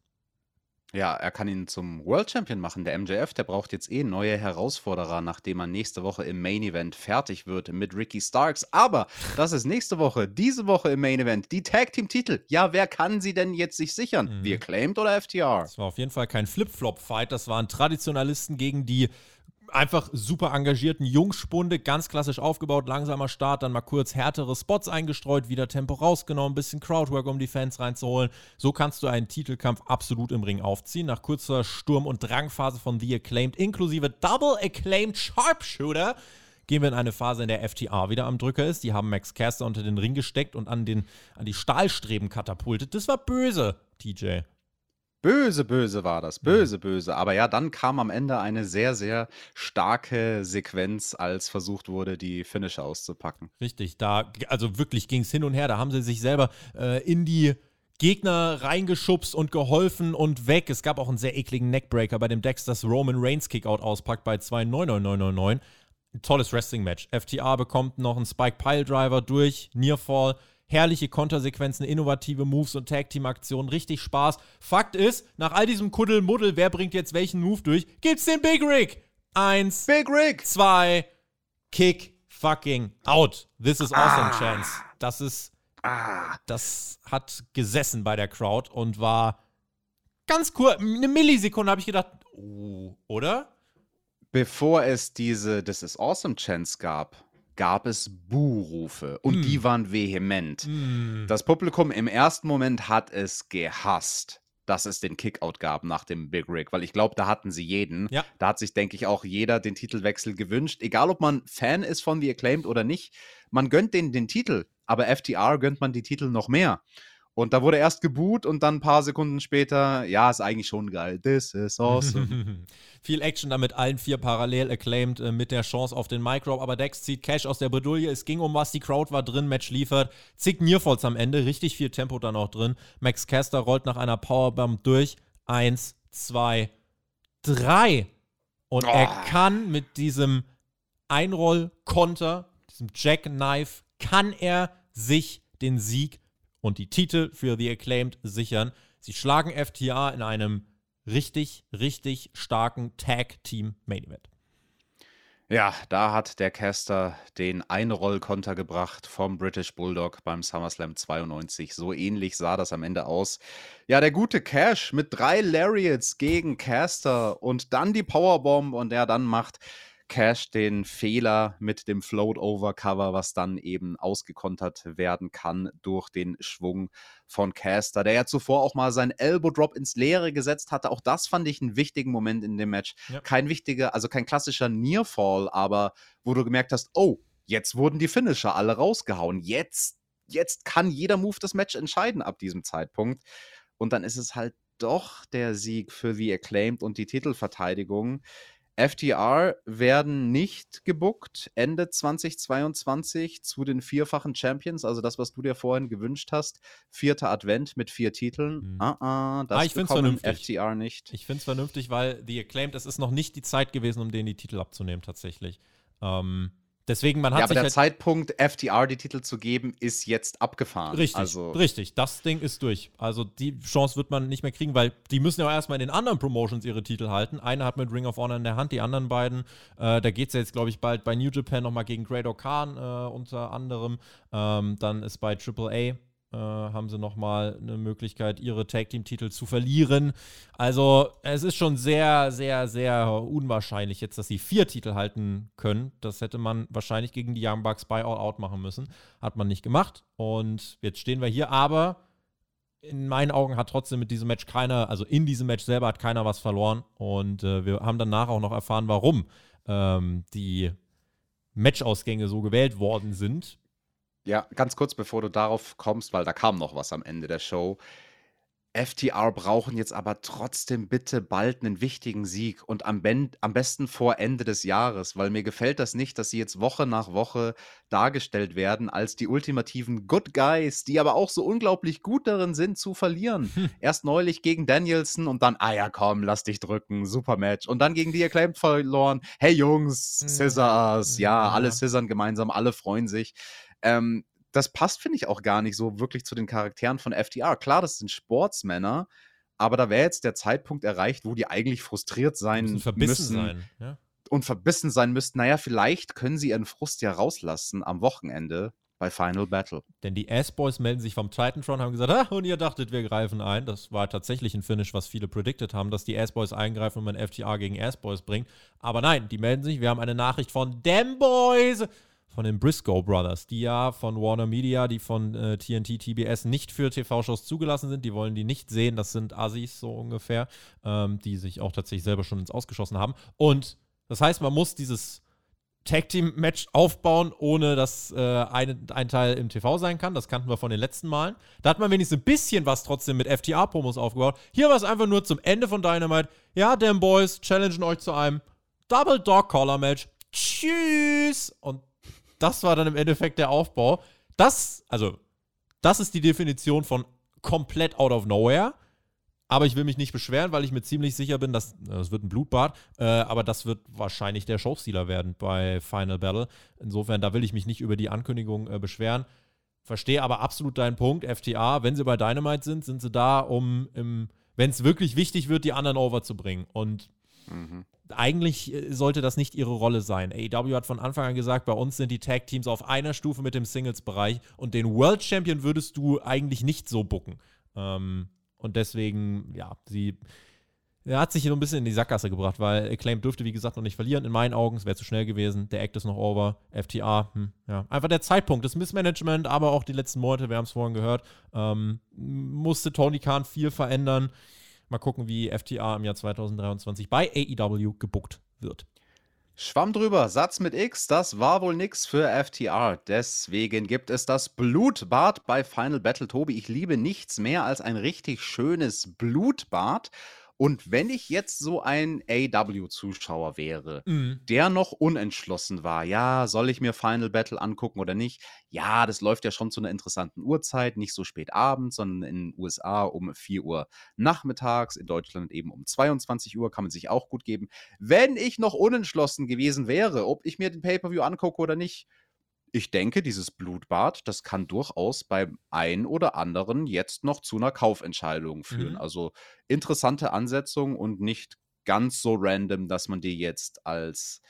Ja, er kann ihn zum World Champion machen. Der MJF, der braucht jetzt eh neue Herausforderer, nachdem er nächste Woche im Main Event fertig wird mit Ricky Starks. Aber das ist nächste Woche, diese Woche im Main Event, die Tag Team Titel. Ja, wer kann sie denn jetzt sich sichern? Mhm. Wir claimed oder FTR? Das war auf jeden Fall kein Flip-Flop-Fight. Das waren Traditionalisten gegen die einfach super engagierten Jungspunde, ganz klassisch aufgebaut, langsamer Start, dann mal kurz härtere Spots eingestreut, wieder Tempo rausgenommen, bisschen Crowdwork, um die Fans reinzuholen. So kannst du einen Titelkampf absolut im Ring aufziehen. Nach kurzer Sturm- und Drangphase von The Acclaimed inklusive Double Acclaimed Sharpshooter gehen wir in eine Phase, in der FTA wieder am Drücker ist. Die haben Max Caster unter den Ring gesteckt und an, den, an die Stahlstreben katapultet. Das war böse, TJ. Böse, böse war das. Böse, böse. Aber ja, dann kam am Ende eine sehr, sehr starke Sequenz, als versucht wurde, die Finisher auszupacken. Richtig, da, also wirklich ging es hin und her. Da haben sie sich selber äh, in die Gegner reingeschubst und geholfen und weg. Es gab auch einen sehr ekligen Neckbreaker bei dem Dex, das Roman Reigns Kickout auspackt bei 2,99999. Ein tolles Wrestling-Match. FTA bekommt noch einen Spike Pile Driver durch, Nearfall herrliche Kontersequenzen, innovative Moves und Tag-Team-Aktionen, richtig Spaß. Fakt ist, nach all diesem Kuddelmuddel, wer bringt jetzt welchen Move durch, gibt's den Big Rig. Eins, Big Rig. zwei, Kick fucking out. This is awesome, ah. Chance. Das ist, ah. das hat gesessen bei der Crowd und war ganz kurz, eine Millisekunde habe ich gedacht, oh, oder? Bevor es diese This is awesome Chance gab, gab es Buhrufe und mm. die waren vehement. Mm. Das Publikum im ersten Moment hat es gehasst, dass es den Kickout gab nach dem Big Rig, weil ich glaube, da hatten sie jeden. Ja. Da hat sich, denke ich, auch jeder den Titelwechsel gewünscht. Egal, ob man Fan ist von The Acclaimed oder nicht, man gönnt denen den Titel, aber FTR gönnt man die Titel noch mehr. Und da wurde erst geboot und dann ein paar Sekunden später, ja, ist eigentlich schon geil. This is awesome. Viel Action damit allen vier parallel acclaimed äh, mit der Chance auf den Micro. Aber Dex zieht Cash aus der Bredouille. Es ging um was, die Crowd war drin, Match liefert. Zig Nearfalls am Ende, richtig viel Tempo dann auch drin. Max Caster rollt nach einer Powerbomb durch. Eins, zwei, drei. Und oh. er kann mit diesem Einroll-Konter, diesem Jackknife, kann er sich den Sieg und die Titel für The Acclaimed sichern. Sie schlagen FTA in einem richtig, richtig starken Tag Team Main Event. Ja, da hat der Caster den Einrollkonter gebracht vom British Bulldog beim SummerSlam 92. So ähnlich sah das am Ende aus. Ja, der gute Cash mit drei Lariats gegen Caster und dann die Powerbomb und der dann macht Cash den Fehler mit dem Float-Over-Cover, was dann eben ausgekontert werden kann durch den Schwung von Caster, der ja zuvor auch mal seinen Elbow-Drop ins Leere gesetzt hatte. Auch das fand ich einen wichtigen Moment in dem Match. Ja. Kein wichtiger, also kein klassischer Nearfall, aber wo du gemerkt hast, oh, jetzt wurden die Finisher alle rausgehauen. Jetzt, jetzt kann jeder Move das Match entscheiden ab diesem Zeitpunkt. Und dann ist es halt doch der Sieg für The Acclaimed und die Titelverteidigung. FTR werden nicht gebuckt Ende 2022 zu den vierfachen Champions, also das, was du dir vorhin gewünscht hast. Vierter Advent mit vier Titeln. Mhm. Uh -uh, das ah, ich bekommen FTR nicht. Ich finde es vernünftig, weil The Acclaimed, es ist noch nicht die Zeit gewesen, um denen die Titel abzunehmen, tatsächlich. Ähm, Deswegen, man hat ja, aber der halt Zeitpunkt, FTR die Titel zu geben, ist jetzt abgefahren. Richtig, also richtig. Das Ding ist durch. Also die Chance wird man nicht mehr kriegen, weil die müssen ja auch erstmal in den anderen Promotions ihre Titel halten. Eine hat mit Ring of Honor in der Hand, die anderen beiden. Äh, da geht es ja jetzt, glaube ich, bald bei New Japan nochmal gegen Great Khan äh, unter anderem. Ähm, dann ist bei AAA äh, haben sie nochmal eine Möglichkeit, ihre Tag-Team-Titel zu verlieren. Also es ist schon sehr, sehr, sehr unwahrscheinlich jetzt, dass sie vier Titel halten können. Das hätte man wahrscheinlich gegen die Young Bucks bei All Out machen müssen. Hat man nicht gemacht. Und jetzt stehen wir hier, aber in meinen Augen hat trotzdem mit diesem Match keiner, also in diesem Match selber hat keiner was verloren. Und äh, wir haben danach auch noch erfahren, warum ähm, die Matchausgänge so gewählt worden sind. Ja, ganz kurz bevor du darauf kommst, weil da kam noch was am Ende der Show. FTR brauchen jetzt aber trotzdem bitte bald einen wichtigen Sieg und am, ben am besten vor Ende des Jahres, weil mir gefällt das nicht, dass sie jetzt Woche nach Woche dargestellt werden als die ultimativen Good Guys, die aber auch so unglaublich gut darin sind zu verlieren. Hm. Erst neulich gegen Danielson und dann, ah ja, komm, lass dich drücken, super Match. Und dann gegen die Acclaimed verloren. Hey Jungs, hm. Scissors, ja, alle scissern gemeinsam, alle freuen sich. Ähm, das passt, finde ich, auch gar nicht so wirklich zu den Charakteren von FTR. Klar, das sind Sportsmänner, aber da wäre jetzt der Zeitpunkt erreicht, wo die eigentlich frustriert sein müssen. Verbissen sein, ja. Und verbissen sein müssten. Naja, vielleicht können sie ihren Frust ja rauslassen am Wochenende bei Final Battle. Denn die S-Boys melden sich vom Titantron und haben gesagt, ah, und ihr dachtet, wir greifen ein. Das war tatsächlich ein Finish, was viele predicted haben, dass die S-Boys eingreifen und man FTR gegen S-Boys bringt. Aber nein, die melden sich. Wir haben eine Nachricht von Dem Boys von den Briscoe Brothers, die ja von Warner Media, die von äh, TNT, TBS nicht für TV-Shows zugelassen sind. Die wollen die nicht sehen. Das sind Assis so ungefähr, ähm, die sich auch tatsächlich selber schon ins Ausgeschossen haben. Und das heißt, man muss dieses Tag-Team-Match aufbauen, ohne dass äh, ein, ein Teil im TV sein kann. Das kannten wir von den letzten Malen. Da hat man wenigstens ein bisschen was trotzdem mit FTA-Promos aufgebaut. Hier war es einfach nur zum Ende von Dynamite. Ja, damn Boys challengen euch zu einem Double Dog Collar Match. Tschüss! Und das war dann im Endeffekt der Aufbau. Das, also, das ist die Definition von komplett out of nowhere. Aber ich will mich nicht beschweren, weil ich mir ziemlich sicher bin, dass das wird ein Blutbad, äh, aber das wird wahrscheinlich der Showstealer werden bei Final Battle. Insofern, da will ich mich nicht über die Ankündigung äh, beschweren. Verstehe aber absolut deinen Punkt. FTA, wenn sie bei Dynamite sind, sind sie da, um, wenn es wirklich wichtig wird, die anderen overzubringen. Und mhm eigentlich äh, sollte das nicht ihre Rolle sein. AEW hat von Anfang an gesagt, bei uns sind die Tag Teams auf einer Stufe mit dem Singles-Bereich und den World Champion würdest du eigentlich nicht so bucken. Ähm, und deswegen, ja, sie er hat sich so ein bisschen in die Sackgasse gebracht, weil Acclaim dürfte, wie gesagt, noch nicht verlieren. In meinen Augen, es wäre zu schnell gewesen. Der Act ist noch over. FTA, hm, ja. Einfach der Zeitpunkt, das Missmanagement, aber auch die letzten Monate, wir haben es vorhin gehört, ähm, musste Tony Khan viel verändern. Mal gucken, wie FTA im Jahr 2023 bei AEW gebuckt wird. Schwamm drüber, Satz mit X, das war wohl nix für FTR. Deswegen gibt es das Blutbad bei Final Battle. Tobi, ich liebe nichts mehr als ein richtig schönes Blutbad. Und wenn ich jetzt so ein AW-Zuschauer wäre, mhm. der noch unentschlossen war, ja, soll ich mir Final Battle angucken oder nicht? Ja, das läuft ja schon zu einer interessanten Uhrzeit, nicht so spät abends, sondern in den USA um 4 Uhr nachmittags, in Deutschland eben um 22 Uhr, kann man sich auch gut geben. Wenn ich noch unentschlossen gewesen wäre, ob ich mir den Pay-Per-View angucke oder nicht, ich denke, dieses Blutbad, das kann durchaus beim einen oder anderen jetzt noch zu einer Kaufentscheidung führen. Mhm. Also interessante Ansetzung und nicht ganz so random, dass man die jetzt als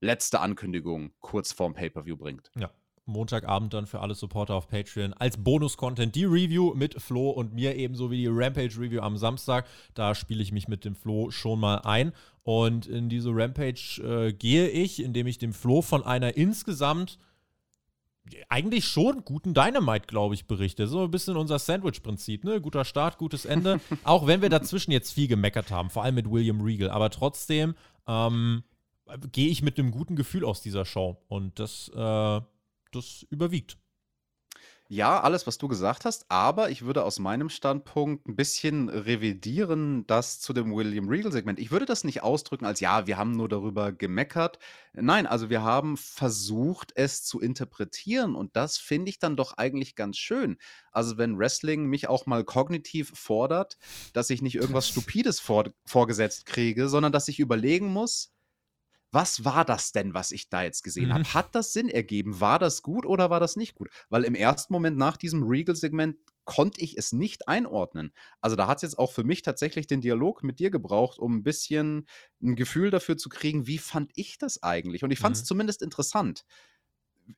letzte Ankündigung kurz vorm Pay-Per-View bringt. Ja. Montagabend dann für alle Supporter auf Patreon als Bonus-Content die Review mit Flo und mir ebenso wie die Rampage-Review am Samstag. Da spiele ich mich mit dem Flo schon mal ein. Und in diese Rampage äh, gehe ich, indem ich dem Flo von einer insgesamt eigentlich schon guten Dynamite, glaube ich, berichte. So ein bisschen unser Sandwich-Prinzip, ne? Guter Start, gutes Ende. Auch wenn wir dazwischen jetzt viel gemeckert haben, vor allem mit William Regal. Aber trotzdem ähm, gehe ich mit einem guten Gefühl aus dieser Show. Und das, äh, das überwiegt. Ja, alles, was du gesagt hast, aber ich würde aus meinem Standpunkt ein bisschen revidieren, das zu dem William Regal-Segment. Ich würde das nicht ausdrücken als, ja, wir haben nur darüber gemeckert. Nein, also wir haben versucht, es zu interpretieren und das finde ich dann doch eigentlich ganz schön. Also wenn Wrestling mich auch mal kognitiv fordert, dass ich nicht irgendwas Stupides vor, vorgesetzt kriege, sondern dass ich überlegen muss, was war das denn, was ich da jetzt gesehen mhm. habe? Hat das Sinn ergeben? War das gut oder war das nicht gut? Weil im ersten Moment nach diesem Regal-Segment konnte ich es nicht einordnen. Also da hat es jetzt auch für mich tatsächlich den Dialog mit dir gebraucht, um ein bisschen ein Gefühl dafür zu kriegen, wie fand ich das eigentlich? Und ich fand es mhm. zumindest interessant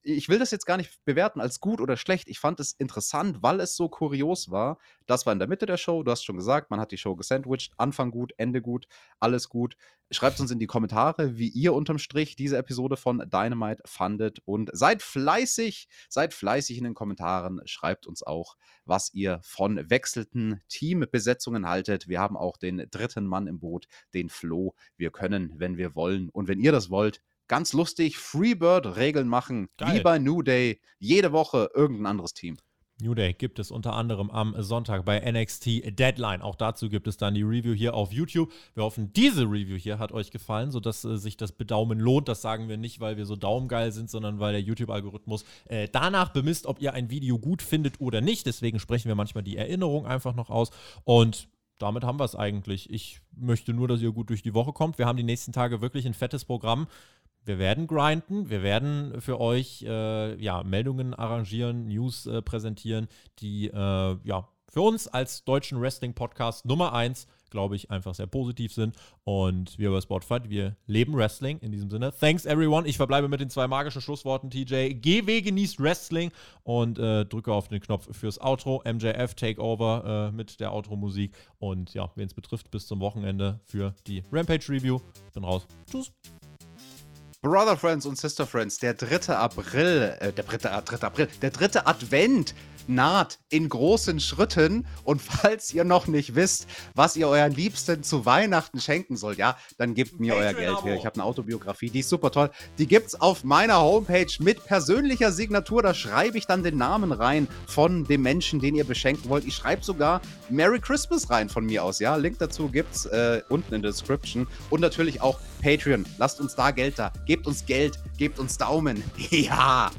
ich will das jetzt gar nicht bewerten als gut oder schlecht. Ich fand es interessant, weil es so kurios war. Das war in der Mitte der Show. Du hast schon gesagt, man hat die Show gesandwiched. Anfang gut, Ende gut, alles gut. Schreibt uns in die Kommentare, wie ihr unterm Strich diese Episode von Dynamite fandet. Und seid fleißig, seid fleißig in den Kommentaren. Schreibt uns auch, was ihr von wechselnden Teambesetzungen haltet. Wir haben auch den dritten Mann im Boot, den Flo. Wir können, wenn wir wollen. Und wenn ihr das wollt, ganz lustig Freebird-Regeln machen, Geil. wie bei New Day. Jede Woche irgendein anderes Team. New Day gibt es unter anderem am Sonntag bei NXT Deadline. Auch dazu gibt es dann die Review hier auf YouTube. Wir hoffen, diese Review hier hat euch gefallen, sodass äh, sich das Bedaumen lohnt. Das sagen wir nicht, weil wir so daumengeil sind, sondern weil der YouTube-Algorithmus äh, danach bemisst, ob ihr ein Video gut findet oder nicht. Deswegen sprechen wir manchmal die Erinnerung einfach noch aus. Und damit haben wir es eigentlich. Ich möchte nur, dass ihr gut durch die Woche kommt. Wir haben die nächsten Tage wirklich ein fettes Programm wir werden grinden, wir werden für euch äh, ja, Meldungen arrangieren, News äh, präsentieren, die äh, ja, für uns als deutschen Wrestling-Podcast Nummer 1, glaube ich, einfach sehr positiv sind. Und wir bei Sportfight, wir leben Wrestling in diesem Sinne. Thanks everyone. Ich verbleibe mit den zwei magischen Schlussworten, TJ. GW genießt Wrestling und äh, drücke auf den Knopf fürs Outro. MJF Takeover äh, mit der Outro-Musik. Und ja, wen es betrifft, bis zum Wochenende für die Rampage-Review. Bin raus. Tschüss. Brother Friends und Sister Friends, der 3. April, äh, der 3. 3. Äh, April, der dritte Advent naht in großen Schritten. Und falls ihr noch nicht wisst, was ihr euren Liebsten zu Weihnachten schenken sollt, ja, dann gebt mir euer Geld her. Ich habe eine Autobiografie, die ist super toll. Die gibt's auf meiner Homepage mit persönlicher Signatur. Da schreibe ich dann den Namen rein von dem Menschen, den ihr beschenken wollt. Ich schreibe sogar Merry Christmas rein von mir aus, ja. Link dazu gibt's äh, unten in der Description. Und natürlich auch Patreon. Lasst uns da Geld da. Gebt uns Geld, gebt uns Daumen. Ja.